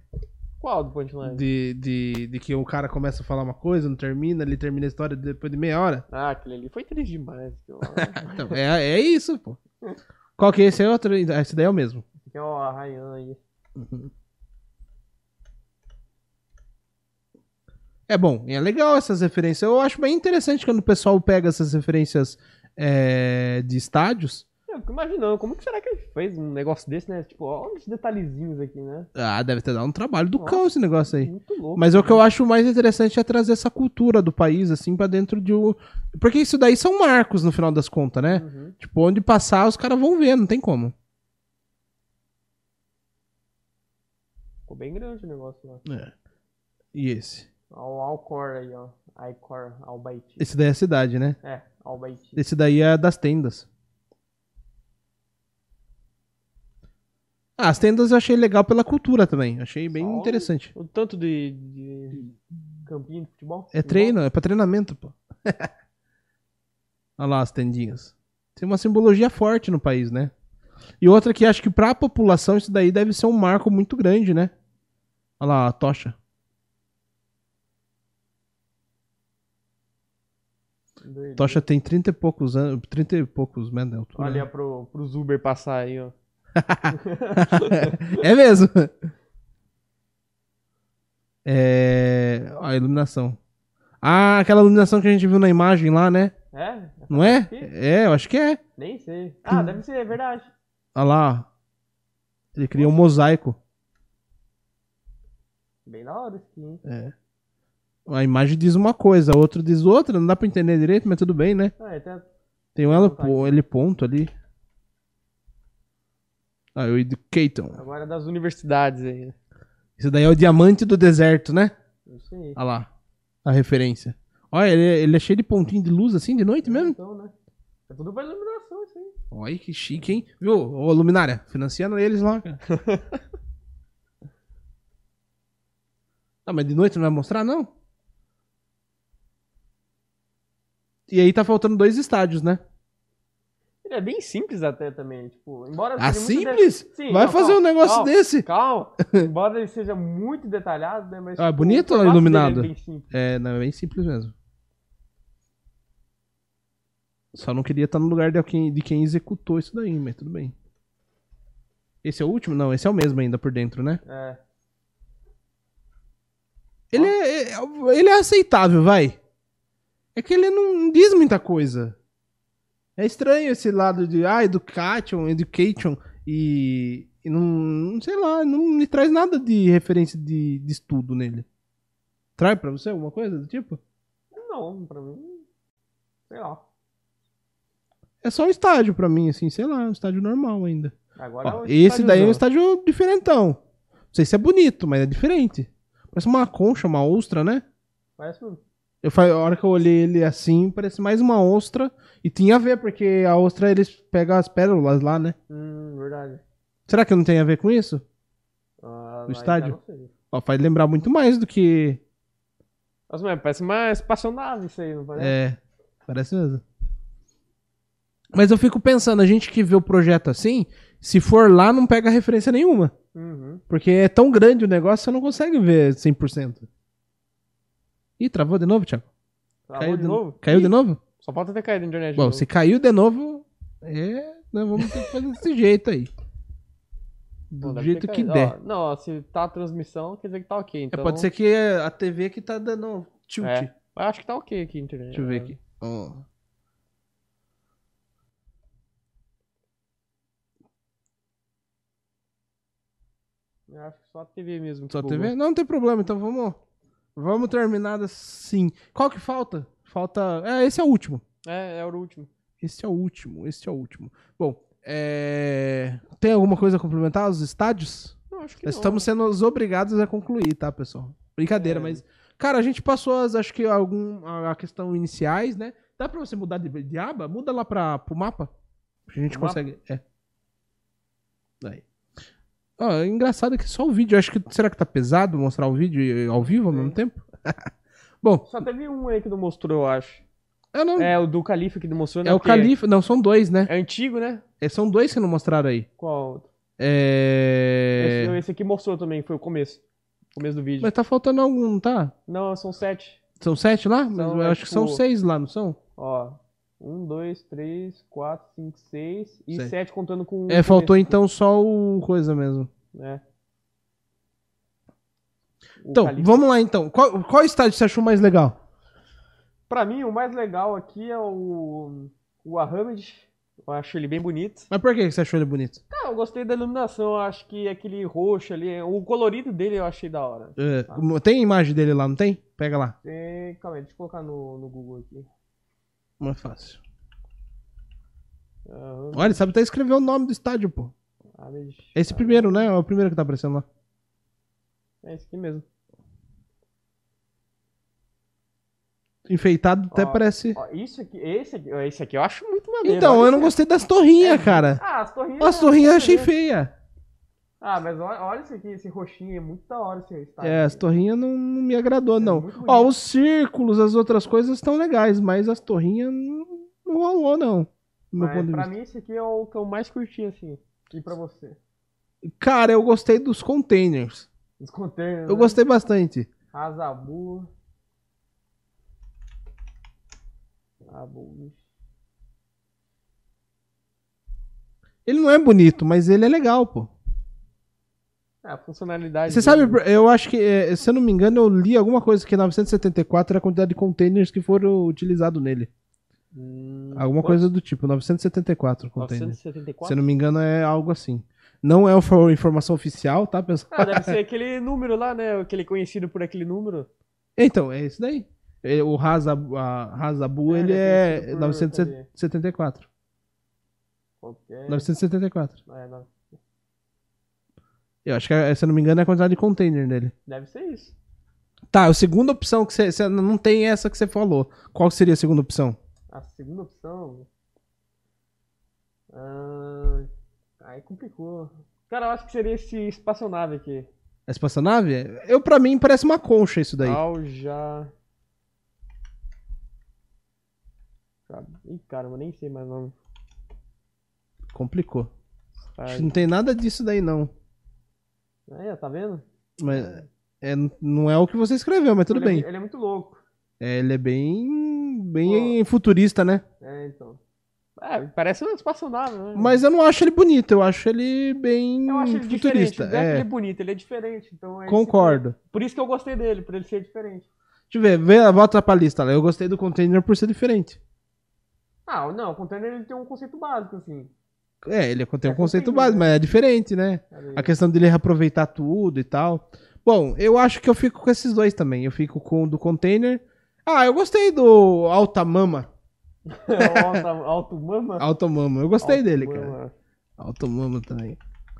Qual do punchline? De, de, de que o cara começa a falar uma coisa, não termina, ele termina a história depois de meia hora. Ah, aquele ali foi triste demais. [LAUGHS] Então, é, é isso, pô. Qual que é esse? É outro? Esse daí é o mesmo. Esse aqui é o Arrayan aí. É bom, é legal essas referências. Eu acho bem interessante quando o pessoal pega essas referências é, de estádios. Eu fico imaginando, como que será que ele fez um negócio desse, né? Tipo, olha os detalhezinhos aqui, né? Ah, deve ter dado um trabalho do Nossa. cão esse negócio aí. Muito louco. Mas o que né? eu acho mais interessante é trazer essa cultura do país, assim, pra dentro de um. Porque isso daí são marcos no final das contas, né? Uhum. Tipo, onde passar, os caras vão ver, não tem como. Ficou bem grande o negócio lá. É. E esse? Ó, O Alcor aí, ó. Icor, Albaiti. Esse daí é a cidade, né? É, Albaiti. Esse daí é das tendas. Ah, as tendas eu achei legal pela cultura também. Achei bem interessante. O tanto de, de campinho de futebol. É futebol. treino, é pra treinamento, pô. [LAUGHS] Olha lá as tendinhas. Tem uma simbologia forte no país, né? E outra que acho que pra população isso daí deve ser um marco muito grande, né? Olha lá a tocha. Doido. Tocha tem 30 e poucos anos, 30 e poucos metros altura. Olha pro, pros Uber passar aí, ó. [LAUGHS] é mesmo. É. ó, A iluminação. Ah, aquela iluminação que a gente viu na imagem lá, né? É? Não é? É, eu acho que é. Nem sei. Ah, deve ser, é verdade. Olha lá. Ele criou um mosaico. Bem da hora hein? É. A imagem diz uma coisa, a outra diz outra, não dá pra entender direito, mas tudo bem, né? Ah, até... Tem um ele ponto ali. Ah, o Educaton. Agora é das universidades aí. Esse daí é o diamante do deserto, né? Isso aí. Olha lá. A referência. Olha, ele, é- ele é cheio de pontinho de luz assim de noite mesmo. Então, né? É tudo pra iluminação isso aí. Olha que chique, hein? Viu? Ô, Luminária, financiando eles lá, [LAUGHS] cara. ah, mas de noite não vai mostrar, não? E aí tá faltando dois estádios, né? É bem simples até também, tipo, embora Ah, simples? de- Sim, vai não, fazer calma, um negócio calma, desse. Calma, [LAUGHS] embora ele seja muito detalhado, né, mas Ah, tipo, bonito o ou iluminado? é bem simples. É, não, é bem simples mesmo. Só não queria estar no lugar de quem, de quem executou isso daí, mas tudo bem. Esse é o último? Não, esse é o mesmo ainda por dentro, né? É. Ele é, é- ele é aceitável, vai. É que ele não diz muita coisa. É estranho esse lado de, ah, education, education, e, e não, não sei lá, não me traz nada de referência de, de estudo nele. Traz pra você alguma coisa do tipo? Não, pra mim, sei lá. É só um estádio pra mim, assim, sei lá, um estádio normal ainda. Agora Ó, é um esse daí é um estádio diferentão. Não sei se é bonito, mas é diferente. Parece uma concha, uma ostra, né? Parece um... Eu, fa- a hora que eu olhei ele assim, parece mais uma ostra. E tinha a ver, porque a ostra eles pegam as pérolas lá, né? Hum, verdade. Será que não tem a ver com isso? Ah, O estádio? Ó, faz lembrar muito mais do que. Nossa, mas parece uma espaçonave isso aí, não parece? É, parece mesmo. Mas eu fico pensando, a gente que vê o projeto assim, se for lá, não pega referência nenhuma. Uhum. Porque é tão grande o negócio, você não consegue ver 100%. Ih, travou de novo, Thiago? Travou de novo? Caiu Ih, de novo? Só falta ter caído na internet. de Bom, se caiu de novo, é. Nós vamos ter que fazer desse jeito aí. Do deve jeito que der. Ó, não, ó, se tá a transmissão, quer dizer que tá ok. É, Então... pode ser que é a TV que tá dando tilt. É. Eu acho que tá ok aqui a internet. Deixa eu ver aqui. Ó. Eu acho que só a TV mesmo. Só bugou. TV? Não, não tem problema, então vamos. Vamos terminar assim. Qual que falta? Falta. É, esse é o último. É, é o último. Esse é o último, esse é o último. Bom, é... tem alguma coisa a complementar? Os estádios? Não, acho que Nós não. estamos sendo obrigados a concluir, tá, pessoal? Brincadeira, É. mas. Cara, a gente passou as, acho que algum, a questão iniciais, né? Dá pra você mudar de, de aba? Muda lá pra, pro mapa. A gente Pro consegue. É. Aí. Ó, é engraçado que só o vídeo. Acho que. Será que tá pesado mostrar o vídeo ao vivo ao mesmo tempo? [LAUGHS] Bom, Só teve um aí que não mostrou, eu acho. eu não. É, É, o do Califa que não mostrou, né? o Porque Califa. Não, são dois, né? É antigo, né? É, são dois que não mostraram aí. Qual? É. Esse, esse aqui mostrou também, foi o começo. começo do vídeo. Mas tá faltando algum, não tá? Não, são sete. São sete lá? Mas São, eu é, acho que são tipo- seis lá, não são? Ó, um, dois, três, quatro, cinco, seis e Sete. sete contando com É, faltou então só o coisa mesmo. né? O Então, Calixto. vamos lá então. Qual, qual estádio você achou mais legal? Pra mim, o mais legal aqui é o, o Ahamed. Eu acho ele bem bonito. Mas por que você achou ele bonito? Ah, eu gostei da iluminação. Eu acho que aquele roxo ali, o colorido dele eu achei da hora. É, tem imagem dele lá, não tem? Pega lá. Tem... Calma aí, deixa eu colocar no, no Google aqui. Mais fácil. Ahamed, Olha, sabe até escrever o nome do estádio, pô. Ahamed. Esse primeiro, né? É o primeiro que tá aparecendo lá. É esse aqui mesmo. Enfeitado até Ó, parece. Ó, isso aqui, esse aqui, esse aqui eu acho muito maneiro. Então, eu não gostei das torrinhas, cara. Ah, as torrinhas. As é torrinhas eu achei feia. Ah, mas olha, olha isso aqui, esse roxinho, é muito da hora esse estádio. É, as torrinhas não, não me agradou, não. É muito Ó, os círculos, as outras coisas estão legais, mas as torrinhas não, não rolou, não. Mas pra mim esse aqui é o que eu mais curti, assim. E pra você? Cara, eu gostei dos containers. Os containers. Eu né? gostei bastante. Azabu. Abu. Ele não é bonito, mas ele é legal, pô. É, a funcionalidade. Você sabe, dele. eu acho que, eh, se eu não me engano, eu li alguma coisa que 974 era a quantidade de containers que foram utilizados nele. Hum, Alguma coisa do tipo, 974 containers. 974? Se eu não me engano, é algo assim. Não é informação oficial, tá, pessoal? Ah, deve [LAUGHS] ser aquele número lá, né? Aquele conhecido por aquele número. Então, é isso daí. É, O Hazabu, Hazabu É, ele é é conhecido por- 974. Qualquer. 974. É, não. Eu acho que, é, se eu não me engano, é a quantidade de container dele. Deve ser isso. Tá, a segunda opção que você, não tem essa que você falou. Qual seria a segunda opção? A segunda opção. Ah, aí complicou. Cara, eu acho que seria esse espaçonave aqui. A espaçonave? Eu, pra mim, parece uma concha isso daí. Alja. Ih, caramba, nem sei mais o nome. Complicou. Não tem nada disso daí, não. Aí, ó, tá vendo? Mas é, não é o que você escreveu, mas tudo ele, é bem. mu- Ele é muito louco. É, ele é bem, bem futurista, né? É, então. É, parece uma espaçonave, né? Mas eu não acho ele bonito, eu acho ele bem eu acho ele diferente. futurista. Não é que ele É, é bonito, ele é diferente. Então é esse- concordo. Por isso que eu gostei dele, por ele ser diferente. Deixa eu ver, vê, volta pra lista lá. Eu gostei do container por ser diferente. Ah, não, o container ele tem um conceito básico, assim. É, ele tem um É conceito container, básico, né? mas é diferente, né? A questão dele reaproveitar tudo e tal. Bom, eu acho que eu fico com esses dois também. Eu fico com o do container. Ah, eu gostei do Alta Mama. Alto, alto mama? [LAUGHS] Alta Mama. Eu gostei Alto dele, mama. cara. Alta Mama também.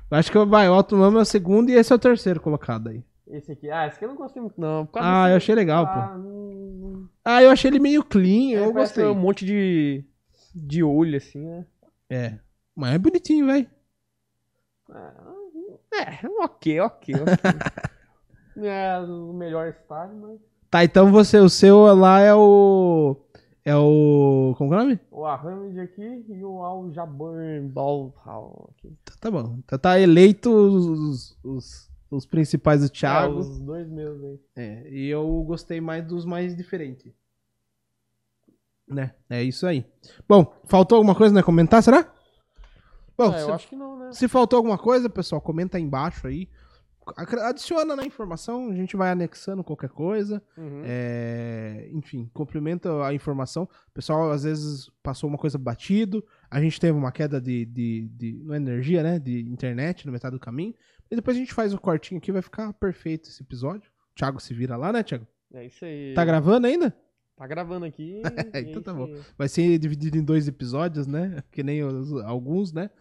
Eu acho que vai, o Alto Mama é o segundo e esse é o terceiro colocado aí. Esse aqui. Ah, esse aqui eu não gostei muito, não. Ah, eu achei legal, ah, pô. Ah, eu achei ele meio clean, Ele eu parece gostei. Um monte de. de olho, assim, né? É. Mas é bonitinho, velho. Ah, É, ok, ok, ok. [LAUGHS] É o melhor estádio, mas. Tá, então você, o seu lá é o. É o. Como que é o nome? O Ahamid aqui e o Al Jabbar Balhal aqui. Tá, tá bom. Tá, tá eleito os, os, os principais do É, Thiago. os dois meus aí. É, e eu gostei mais dos mais diferentes. Né? É isso aí. Bom, faltou alguma coisa, né? Comentar, será? Bom, Ah, se, eu acho que não, né? se faltou alguma coisa, pessoal, comenta aí embaixo aí. Adiciona na informação, a gente vai anexando qualquer coisa. Uhum. É, enfim, complementa a informação. O pessoal às vezes passou uma coisa batido. A gente teve uma queda de, de, de não é energia, né? De internet no metade do caminho. E depois a gente faz o cortinho aqui, vai ficar perfeito esse episódio. O Thiago se vira lá, né, Thiago? É isso aí. Tá gravando ainda? Tá gravando aqui. [LAUGHS] Então tá bom. Vai ser dividido em dois episódios, né? Que nem os- alguns, né?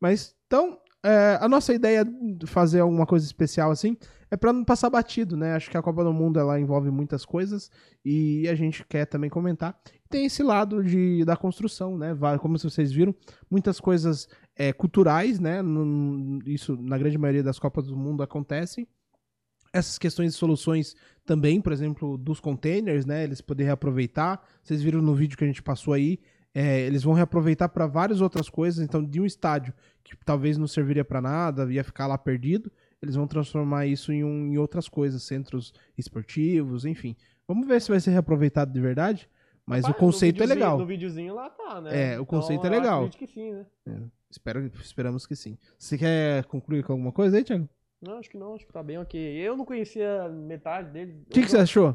Mas então, é, a nossa ideia de fazer alguma coisa especial assim é pra não passar batido, né? Acho que a Copa do Mundo ela envolve muitas coisas e a gente quer também comentar. Tem esse lado de, da construção, né? Como vocês viram, muitas coisas é, culturais, né? Isso na grande maioria das Copas do Mundo acontecem. Essas questões de soluções também, por exemplo, dos containers, né? Eles poderem reaproveitar. Vocês viram no vídeo que a gente passou aí, é, eles vão reaproveitar para várias outras coisas. Então, de um estádio que talvez não serviria para nada, ia ficar lá perdido, eles vão transformar isso em, um, em outras coisas, centros esportivos, enfim. Vamos ver se vai ser reaproveitado de verdade. Mas Rapaz, o conceito é legal. No videozinho lá tá, né? É, o conceito é eu legal. que sim, né? Espero, esperamos que sim. Você quer concluir com alguma coisa aí, Thiago? Não, acho que não, acho que tá bem ok. Eu não conhecia metade deles. O que, que você achou?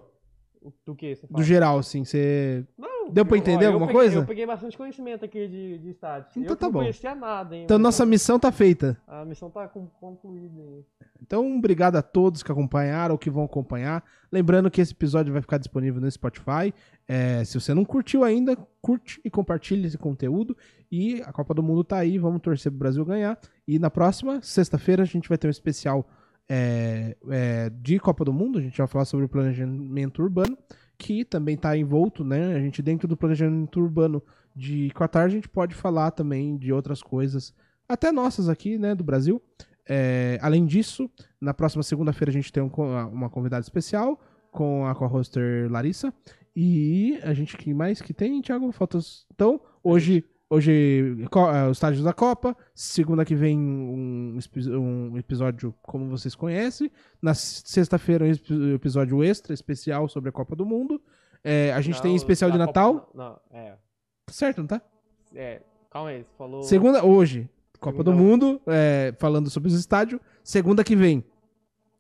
Do que você Do fala? geral, assim, você. Não, Deu pra entender ó, alguma peguei- coisa? Eu peguei bastante conhecimento aqui de, de estádio. Então eu tá não bom. conhecia nada, hein? Então, nossa missão tá feita. A missão tá concluída aí. Então, obrigado a todos que acompanharam ou que vão acompanhar. Lembrando que esse episódio vai ficar disponível no Spotify. É, se você não curtiu ainda, curte e compartilhe esse conteúdo. E a Copa do Mundo tá aí, vamos torcer pro Brasil ganhar. E na próxima, sexta-feira, a gente vai ter um especial é, é, de Copa do Mundo. A gente vai falar sobre o planejamento urbano, que também tá envolto, né? A gente, dentro do planejamento urbano de Qatar, a gente pode falar também de outras coisas, até nossas aqui, né, do Brasil. É, além disso, na próxima segunda-feira a gente tem um uma convidada especial com a co-hoster Larissa. E a gente, que mais que tem, Thiago? Faltas. Então, hoje, hoje é, os estádios da Copa. Segunda que vem, um, um episódio como vocês conhecem. Na sexta-feira, um episódio extra, especial sobre a Copa do Mundo. É, a gente tem Não, especial de Natal. Copa- Não, é. Tá certo, não tá? É, calma aí, você falou. Segunda, hoje, Copa do Segunda- Mundo, é, falando sobre os estádios. Segunda que vem,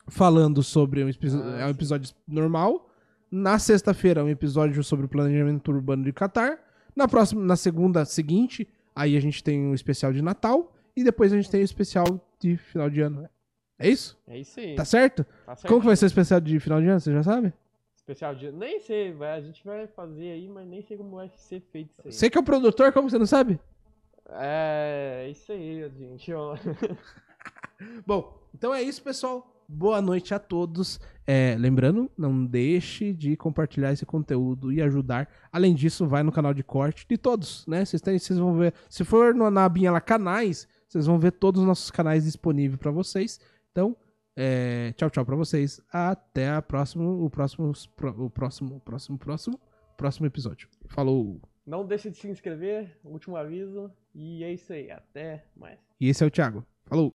falando sobre um, Ah, é um episódio normal. Na sexta-feira, um episódio sobre o planejamento urbano de Catar. Na próxima, na segunda seguinte, aí a gente tem um especial de Natal. E depois a gente tem o especial de final de ano. É isso? É isso aí. Tá certo? Tá certo. Como que vai ser o especial de final de ano? Você já sabe? Especial de. Nem sei, vai, a gente vai fazer aí, mas nem sei como vai ser feito isso aí. Você que é o produtor, como você não sabe? É, isso aí, gente. ó. [LAUGHS] Bom, então é isso, pessoal. Boa noite a todos. É, lembrando, não deixe de compartilhar esse conteúdo e ajudar. Além disso, vai no canal de corte de todos, né? Vocês, vão ver. Se for no- na abinha lá canais, vocês vão ver todos os nossos canais disponíveis para vocês. Então, é, tchau, tchau para vocês. Até a próxima, o próximo, o próximo, próximo, próximo, próximo episódio. Falou. Não deixe de se inscrever, último aviso. E é isso aí, até mais. E esse é o Thiago. Falou.